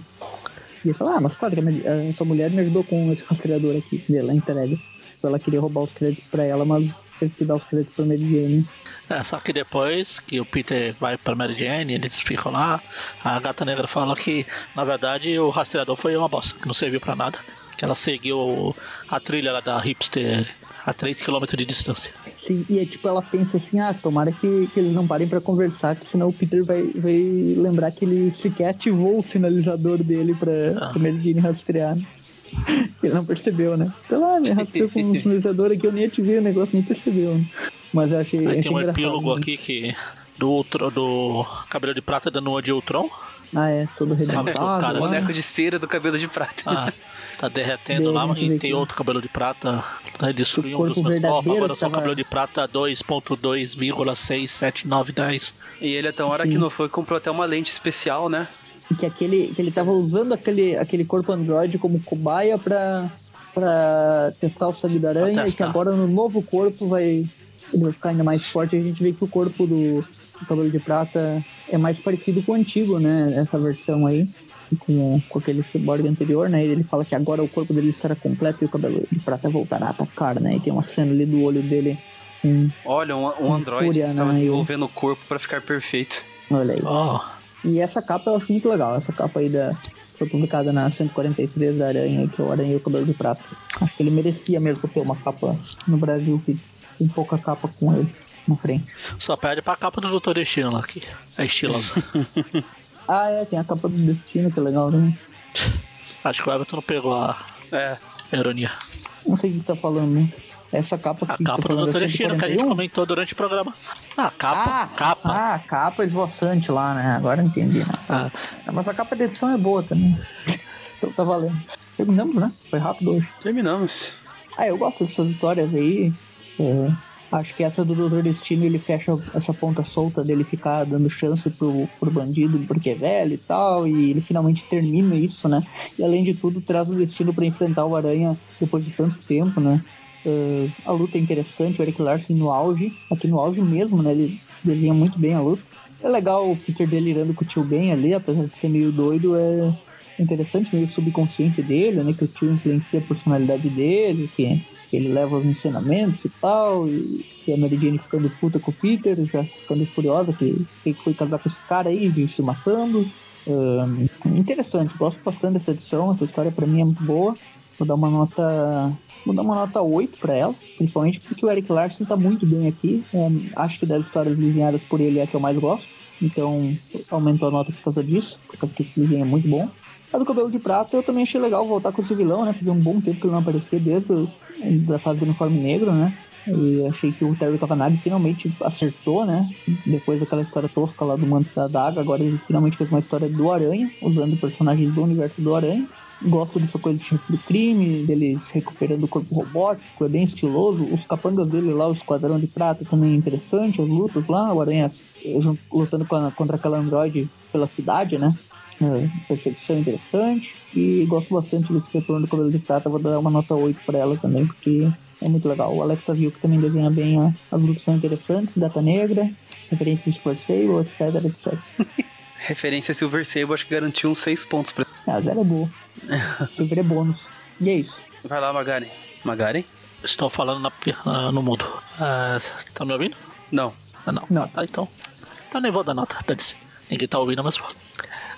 E ele fala, ah, mas claro que essa mulher me ajudou com esse rastreador aqui, dela entrega. Ela queria roubar os créditos pra ela, mas teve que dar os créditos pra Mary Jane. É, só que depois que o Peter vai pra Mary Jane, eles ficam lá, a gata negra fala que, na verdade, o rastreador foi uma bosta, que não serviu pra nada. Que ela seguiu a trilha lá da hipster a 3 km de distância. Sim, e é tipo, ela pensa assim, ah, tomara que, que eles não parem para conversar, que senão o Peter vai, vai lembrar que ele sequer ativou o sinalizador dele pra, ah. pra Mary Jane rastrear. Né? *laughs* Ele não percebeu, né? Então, ah, me rastreou com um *laughs* sinalizador aqui, eu nem ativei o negócio, nem percebeu. Né? Mas eu achei. Aí tem um epílogo né? aqui que. Do, do cabelo de prata dando uma de Ultron. Ah, é, todo arrebentado. O boneco de cera do cabelo de prata. Ah, *laughs* tá derretendo lá, mas tem outro cabelo de prata. Vai destruir um dos meus corpos. Agora só tava... cabelo de prata 2.2,67910. E ele até uma hora Sim. que não foi, comprou até uma lente especial, né? Que, aquele, que ele tava usando aquele, aquele corpo androide como cobaia pra, pra testar o sangue da aranha. E que agora no novo corpo vai, ele vai ficar ainda mais forte. A gente vê que o corpo do, do cabelo de prata é mais parecido com o antigo, né? Essa versão aí. Com, com aquele cyborg anterior, né? Ele fala que agora o corpo dele estará completo e o cabelo de prata voltará a atacar, né? E tem uma cena ali do olho dele. Com, Olha, um, um androide fúria, que estava né? desenvolvendo o corpo para ficar perfeito. Olha aí. Oh. E essa capa eu acho muito legal. Essa capa aí da, foi publicada na 143 da Aranha, que é o Aranha e o Cabelo de Prata. Acho que ele merecia mesmo ter uma capa no Brasil que tem pouca capa com ele na frente. Só perde pra capa do Doutor Destino lá aqui. É estilosa. *laughs* ah, é, tem a capa do Destino, que é legal também. Acho que o Everton não pegou a é. ironia. Não sei o que você tá falando, né? Essa capa A capa do Doutor Destino que a gente comentou durante o programa. Ah, capa. Ah, capa. Ah, capa esvoaçante lá, né? Agora entendi. Né? Ah. Mas a capa de edição é boa também. *laughs* então tá valendo. Terminamos, né? Foi rápido hoje. Terminamos. Ah, eu gosto dessas vitórias aí. É, acho que essa do Doutor Destino ele fecha essa ponta solta dele ficar dando chance pro, pro bandido porque é velho e tal, e ele finalmente termina isso, né? E além de tudo, traz o destino para enfrentar o Aranha depois de tanto tempo, né? Uh, a luta é interessante, o Eric Larson no auge, aqui no auge mesmo, né? Ele desenha muito bem a luta. É legal o Peter delirando com o tio Ben ali, apesar de ser meio doido, é interessante, meio subconsciente dele, né? Que o tio influencia a personalidade dele, que ele leva os ensinamentos e tal, e, e a Mary Jane ficando puta com o Peter, já ficando furiosa que, que foi casar com esse cara aí, vive se matando. Um, interessante, gosto bastante dessa edição, essa história para mim é muito boa. Vou dar uma nota. Vou dar uma nota 8 para ela, principalmente porque o Eric Larson tá muito bem aqui. É, acho que das histórias desenhadas por ele é a que eu mais gosto. Então aumentou a nota por causa disso, por causa que esse desenho é muito bom. A do cabelo de prata eu também achei legal voltar com esse vilão, né? Fazia um bom tempo que ele não aparecia desde a fase do uniforme negro, né? E achei que o Terry Cavanagh finalmente acertou, né? Depois daquela história tosca lá do manto da daga, agora ele finalmente fez uma história do Aranha, usando personagens do universo do Aranha. Gosto dessa coisa de chefes do crime, deles recuperando o corpo robótico, é bem estiloso. Os capangas dele lá, o Esquadrão de Prata, também é interessante, as lutas lá, o Aranha lutando contra aquela androide pela cidade, né? É, interessante. E gosto bastante desse retorno do cabelo de prata. Vou dar uma nota 8 para ela também, porque é muito legal. O Alexa viu que também desenha bem ó, as lutas são interessantes, data negra, referências de Silver Sable, etc, etc. *laughs* Referência Silver Sable, acho que garantiu uns 6 pontos pra. Ah, zero é boa. *laughs* Silver é bônus. E é isso. Vai lá, Magari. Magari? Estou falando na, no mudo. Uh, tá me ouvindo? Não. Ah, não. não. Ah, tá, então. Então nem vou dar nota, Ninguém tá ouvindo, mas.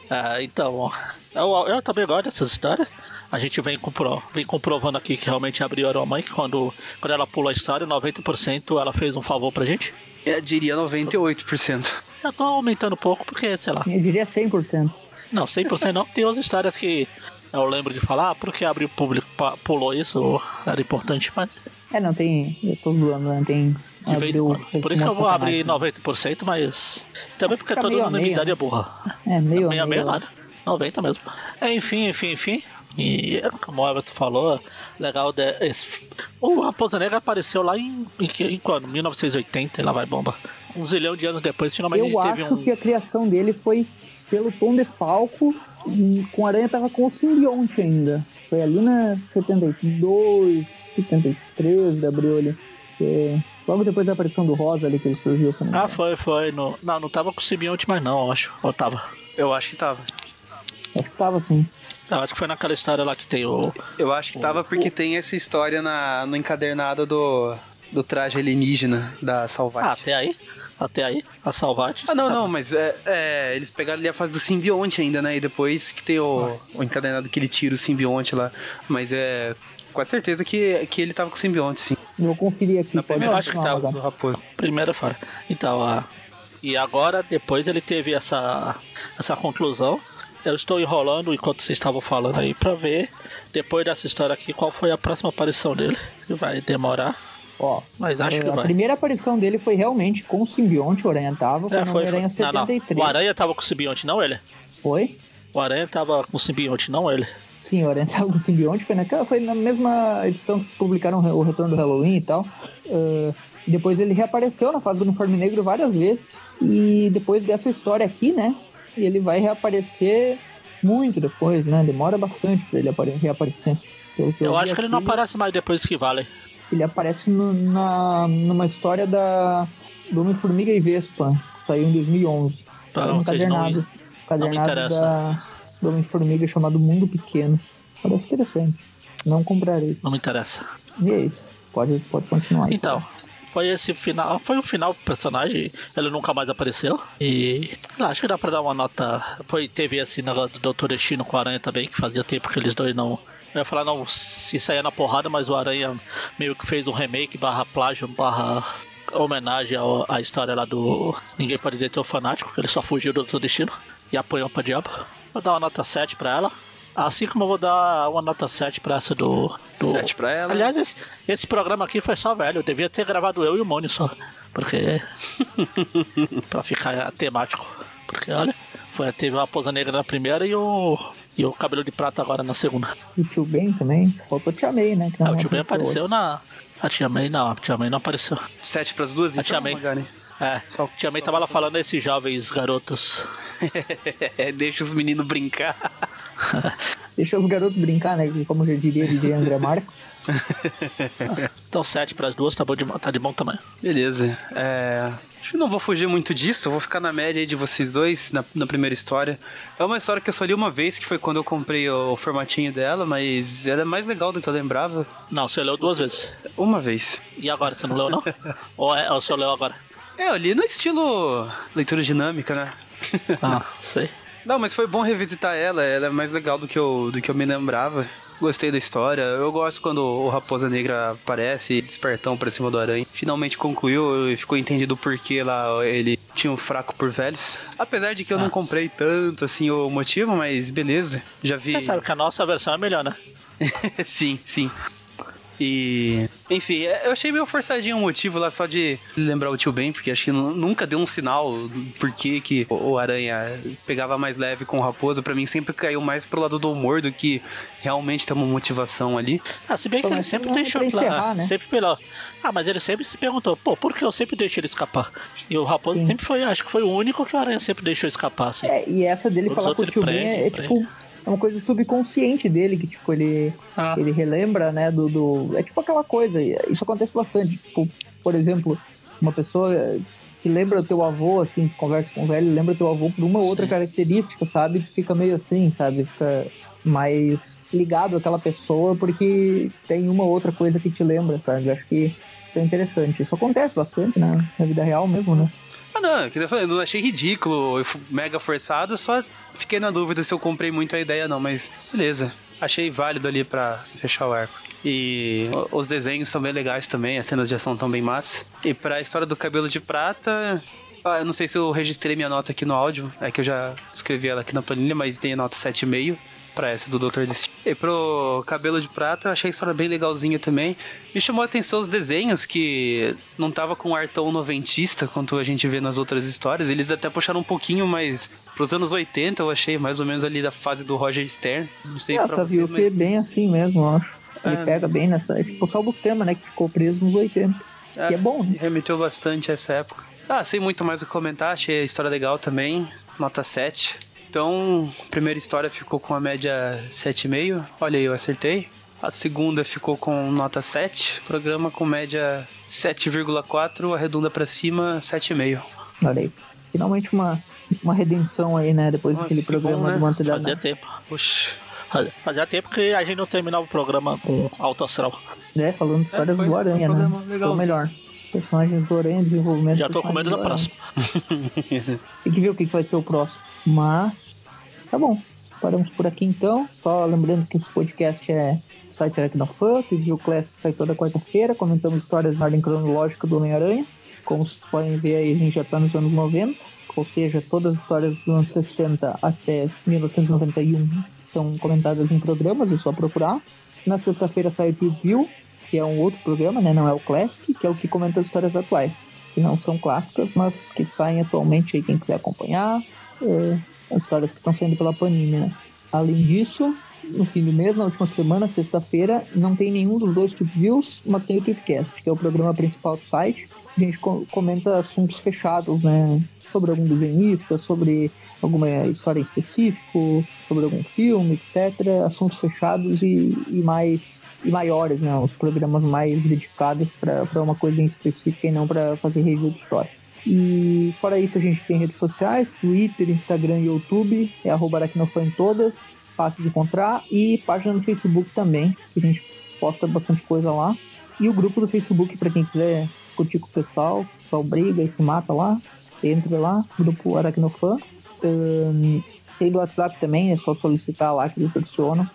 Ah, então, eu, eu também gosto dessas histórias. A gente vem, compro, vem comprovando aqui que realmente abriu a mãe, que quando, quando ela pulou a história, 90% ela fez um favor pra gente. Eu diria 98%. Eu tô aumentando um pouco porque, sei lá. Eu diria 100%. Não, 100% não. Tem outras histórias que eu lembro de falar, ah, porque abriu público, pulou isso, era importante, mas. É, não tem. Eu tô zoando, né? Tem. Abriu, por isso que eu vou abrir 90%, mas. Também porque todo mundo na minha idade é burra. É, meio. É meio, meio nada. 90 mesmo. É, enfim, enfim, enfim. E como o Everton falou, legal. De, esse, o Raposa Negra apareceu lá em, em, em quando? 1980 e lá vai bomba. Um zilhão de anos depois, finalmente Eu teve acho um. que a criação dele foi pelo Tom de Falco. Com a Aranha tava com o simbionte ainda. Foi ali na 72, 73 de abril ali. Logo depois da aparição do Rosa ali que ele surgiu. Ah, foi, foi. No, não, não tava com o simbionte mais não, eu acho. Ou tava? Eu acho que tava. Acho que tava sim. Eu acho que foi naquela história lá que tem o. Eu acho que o, tava porque o... tem essa história na, no encadernado do, do traje alienígena da Salvati. Ah, até aí? Até aí? A Salvati? Ah, não, sabe? não, mas é, é, eles pegaram ali a fase do simbionte ainda, né? E depois que tem o, o encadernado que ele tira o simbionte lá. Mas é. Com certeza que, que ele tava com o simbionte, sim. Vou conferir aqui. Na primeira, eu acho que tava do Raposo. Primeira fora. Então, a. E agora, depois ele teve essa, essa conclusão eu estou enrolando enquanto vocês estavam falando aí para ver, depois dessa história aqui, qual foi a próxima aparição dele. Se vai demorar. Ó, mas acho é, que a vai. primeira aparição dele foi realmente com o simbionte, o Aranha tava com é, o foi, Aranha foi. 73. Não, não. O Aranha tava com o simbionte, não ele? Foi? O Aranha tava com o simbionte, não ele? Sim, o Aranha tava com o simbionte, foi, naquela, foi na mesma edição que publicaram o Retorno do Halloween e tal. Uh, depois ele reapareceu na fase do uniforme negro várias vezes. E depois dessa história aqui, né? Ele vai reaparecer muito depois, né? Demora bastante pra ele reaparecer. eu, eu acho que ele não aparece mais depois que vale. Ele aparece no, na, numa história da do Homem-Formiga e Vespa, que saiu em 2011. Tá, um cadernado, não, cadernado não da, do Homem-Formiga chamado Mundo Pequeno. Parece interessante. Não comprarei. Não me interessa. E é isso. Pode, pode continuar. Então, foi esse final. Foi o final pro personagem. Ele nunca mais apareceu. E. Lá, acho que dá pra dar uma nota. Foi, teve esse negócio do Dr. Destino com o Aranha também, que fazia tempo que eles dois não. Eu ia falar não se saía na porrada, mas o Aranha meio que fez um remake barra plágio, barra homenagem à história lá do Ninguém Pode Deter o Fanático, que ele só fugiu do Dr. Destino e apanhou pra diabo. Vou dar uma nota 7 pra ela. Assim como eu vou dar uma nota 7 pra essa do. do... 7 pra ela. Aliás, esse, esse programa aqui foi só velho. Eu devia ter gravado eu e o Mônio só. Porque. *laughs* pra ficar temático. Porque olha, foi, teve uma pousa negra na primeira e o. E o cabelo de prata agora na segunda. E o tio Ben também? Faltou o Tia May, né? Ah, o tio Ben apareceu na. A Tia May não, a Tia May não apareceu. 7 pras duas, a então, Tia May. É, *laughs* só, a Tia May tava lá falando esses jovens garotos. *laughs* Deixa os meninos brincar. *laughs* Deixa os garotos brincar, né? Como já diria DJ André Marcos. então 7 para as duas tá, bom de, tá de bom tamanho. Beleza. É, acho que não vou fugir muito disso, vou ficar na média de vocês dois na, na, primeira história. É uma história que eu só li uma vez, que foi quando eu comprei o, o formatinho dela, mas ela é mais legal do que eu lembrava. Não, você leu duas vezes. Uma vez. E agora, você não leu não? ou, é, ou você leu agora? É, eu li no estilo leitura dinâmica, né? *laughs* ah, sei. Não, mas foi bom revisitar ela, ela é mais legal do que eu, do que eu me lembrava. Gostei da história. Eu gosto quando o Raposa Negra aparece despertão pra cima do aranha. Finalmente concluiu e ficou entendido por que lá ele tinha um fraco por velhos. Apesar de que eu Nossa. não comprei tanto assim o motivo, mas beleza. Já vi. Você sabe que a nossa versão é melhor, né? *laughs* sim, sim. E. Enfim, é, eu achei meio forçadinho o motivo lá só de lembrar o tio Ben, porque acho que nunca deu um sinal por que, que o Aranha pegava mais leve com o Raposo. Pra mim sempre caiu mais pro lado do humor do que realmente ter uma motivação ali. Ah, se bem que ele sempre deixou encerrar, né? Sempre pelo. Ah, mas ele sempre se perguntou, pô, por que eu sempre deixei ele escapar? E o Raposo Sim. sempre foi, acho que foi o único que o Aranha sempre deixou escapar, assim. É, e essa dele Todos falar com o tio Ben é, é tipo é uma coisa subconsciente dele, que, tipo, ele, ah. ele relembra, né, do, do... É tipo aquela coisa, isso acontece bastante. Tipo, por exemplo, uma pessoa que lembra o teu avô, assim, que conversa com o velho, lembra o teu avô por uma outra Sim. característica, sabe? Fica meio assim, sabe? Fica mais ligado àquela pessoa porque tem uma outra coisa que te lembra, sabe? Eu acho que é interessante. Isso acontece bastante, né? Na vida real mesmo, né? Ah, não, que eu não achei ridículo, mega forçado, só fiquei na dúvida se eu comprei muito a ideia não, mas beleza. Achei válido ali para fechar o arco. E os desenhos são bem legais também, as cenas de ação estão bem massa. E pra história do cabelo de prata, ah, eu não sei se eu registrei minha nota aqui no áudio, é que eu já escrevi ela aqui na planilha, mas tem a nota 7,5 pra essa do Dr. Destino. E pro Cabelo de Prata, achei a história bem legalzinha também. Me chamou a atenção os desenhos, que não tava com um ar tão noventista quanto a gente vê nas outras histórias. Eles até puxaram um pouquinho mais pros anos 80, eu achei, mais ou menos ali da fase do Roger Stern. Não sei Essa pra vocês, viu mas... que é bem assim mesmo, eu acho. Ele é... pega bem nessa. É tipo só o Buscema, né, que ficou preso nos 80. É, que é bom, né? Remeteu bastante a essa época. Ah, sem muito mais o que comentar, achei a história legal também. Nota 7. Então, a primeira história ficou com a média 7,5. Olha aí, eu acertei. A segunda ficou com nota 7. Programa com média 7,4. Arredonda para cima, 7,5. Olha aí. Finalmente uma, uma redenção aí, né? Depois Nossa, daquele programa bom, né? do Mantelha. Fazia tempo. Puxa. Fazia tempo que a gente não terminava o programa com alto astral. É, falando de histórias é, do Aranha, um né? Foi o melhor personagens do Aranha, desenvolvimento. Já tô com medo da próxima. *laughs* Tem que ver o que vai ser o próximo. Mas, tá bom. Paramos por aqui então. Só lembrando que esse podcast é site Aracnofan, o Classic sai toda quarta-feira. Comentamos histórias na ordem cronológica do Homem-Aranha. Como vocês podem ver aí, a gente já tá nos anos 90. Ou seja, todas as histórias dos anos 60 até 1991 são comentadas em programas, é só procurar. Na sexta-feira sai o Preview, que é um outro programa, né? Não é o Classic, que é o que comenta as histórias atuais. Que não são clássicas, mas que saem atualmente aí, quem quiser acompanhar. É, as histórias que estão saindo pela Panini, né? Além disso, no fim do mês, na última semana, sexta-feira, não tem nenhum dos dois Tip Views, mas tem o Tipcast, que é o programa principal do site. A gente comenta assuntos fechados, né? Sobre algum desenhista, sobre alguma história em específico, sobre algum filme, etc. Assuntos fechados e, e mais maiores, né? Os programas mais dedicados para uma coisa em específica e não para fazer review de história. E fora isso, a gente tem redes sociais: Twitter, Instagram e YouTube, é aracnofan em todas, fácil de encontrar, e página no Facebook também, que a gente posta bastante coisa lá. E o grupo do Facebook, para quem quiser discutir com o pessoal, o pessoal briga e se mata lá, entre lá, grupo Aracnofan. Um, tem do WhatsApp também, é só solicitar lá que eles adicionam.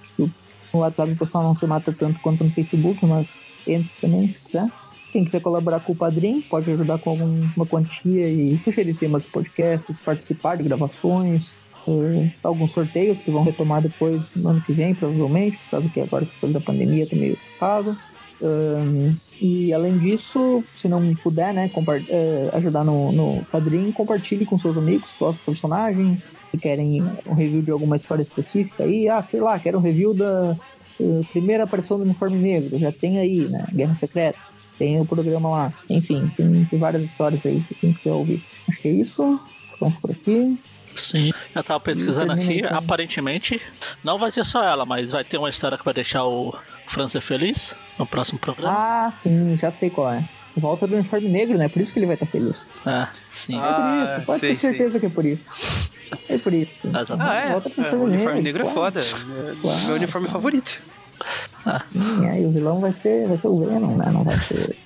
No WhatsApp o pessoal não se mata tanto quanto no Facebook, mas entra também se quiser. Quem quiser colaborar com o Padrim, pode ajudar com alguma quantia e sugerir temas de podcasts, participar de gravações, uh, alguns sorteios que vão retomar depois no ano que vem, provavelmente, por causa que agora, depois da pandemia, tá meio pago. Um, e além disso, se não puder, né, uh, ajudar no, no Padrim, compartilhe com seus amigos, gosta do personagem, que querem um review de alguma história específica aí, ah, sei lá, quero um review da uh, primeira aparição do uniforme negro, já tem aí, né? Guerra Secreta, tem o programa lá, enfim, tem, tem várias histórias aí que quem quiser ouvir. Acho que é isso, vamos por aqui. Sim, eu tava pesquisando aqui, então. aparentemente não vai ser só ela, mas vai ter uma história que vai deixar o França feliz no próximo programa. Ah, sim, já sei qual é volta do uniforme negro, né? Por isso que ele vai estar feliz. Ah, sim. É por ah, isso, pode sei, ter certeza sei. que é por isso. É por isso. Ah, é? Volta pro é, o uniforme negro, é foda. É meu uniforme favorito. Ah. Sim, aí o vilão vai ser, vai ser o Venom, né? Não vai ser.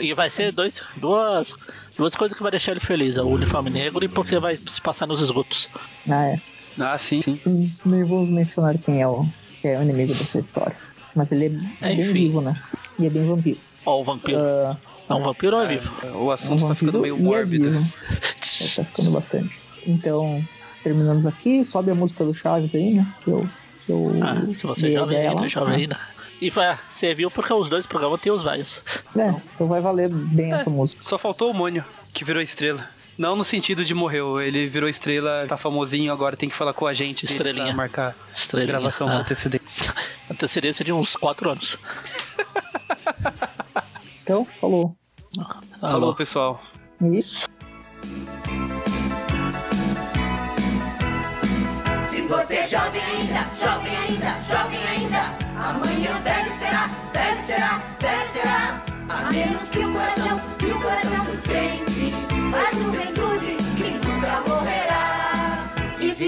e vai ser dois, duas, duas coisas que vai deixar ele feliz: o uniforme negro e porque vai se passar nos esgotos. Ah, é. Ah, sim. sim. Nem vou mencionar quem é o, quem é o inimigo dessa história. Mas ele é, é bem vivo, né? E é bem vampiro. Ó, o vampiro. Uh, é um vampiro ou é vivo? É, o assunto é um tá ficando meio mórbido. É *laughs* tá ficando bastante. Então, terminamos aqui. Sobe a música do Chaves aí, né? Que eu, que eu ah, se você é jovem ainda, jovem ainda. E vai, você viu porque os dois programas têm os velhos. É, então, então vai valer bem é, essa música. Só faltou o Mônio, que virou estrela. Não no sentido de morreu, ele virou estrela, tá famosinho, agora tem que falar com a gente Estrelinha. pra marcar Estrelinha. gravação ah. com antecedência. *laughs* Antecedência de uns 4 anos. Então, falou. Falou, falou pessoal. Isso. Se você é jovem ainda, jovem ainda, jovem ainda, amanhã velho será, velho será, velho será. A menos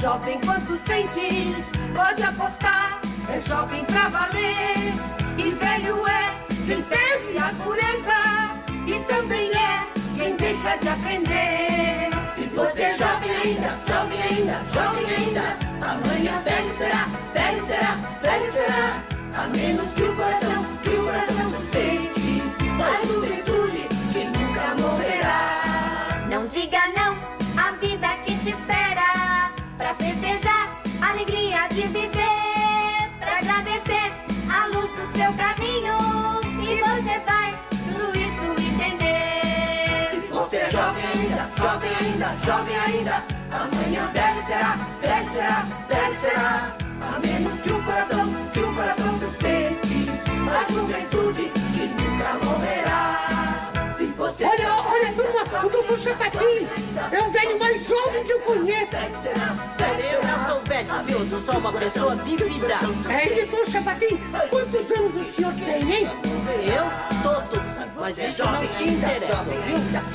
jovem quanto sente, pode apostar, é jovem pra valer. E velho é quem perde a pureza, e também é quem deixa de aprender. Se você é jovem ainda, jovem ainda, jovem ainda, amanhã velho será, velho será, velho será. O doutor Chapatin é o velho mais jovem que eu conheço. Eu não sou velho? Eu sou uma pessoa vivida. É, doutor Chapatin, quantos anos o senhor tem, hein? Eu, todos. Mas isso não te interessa?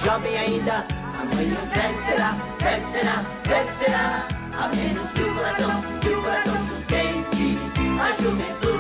Jovem ainda. Amanhã velho será, velho será, velho será. A menos que o coração, que o coração sustente a juventude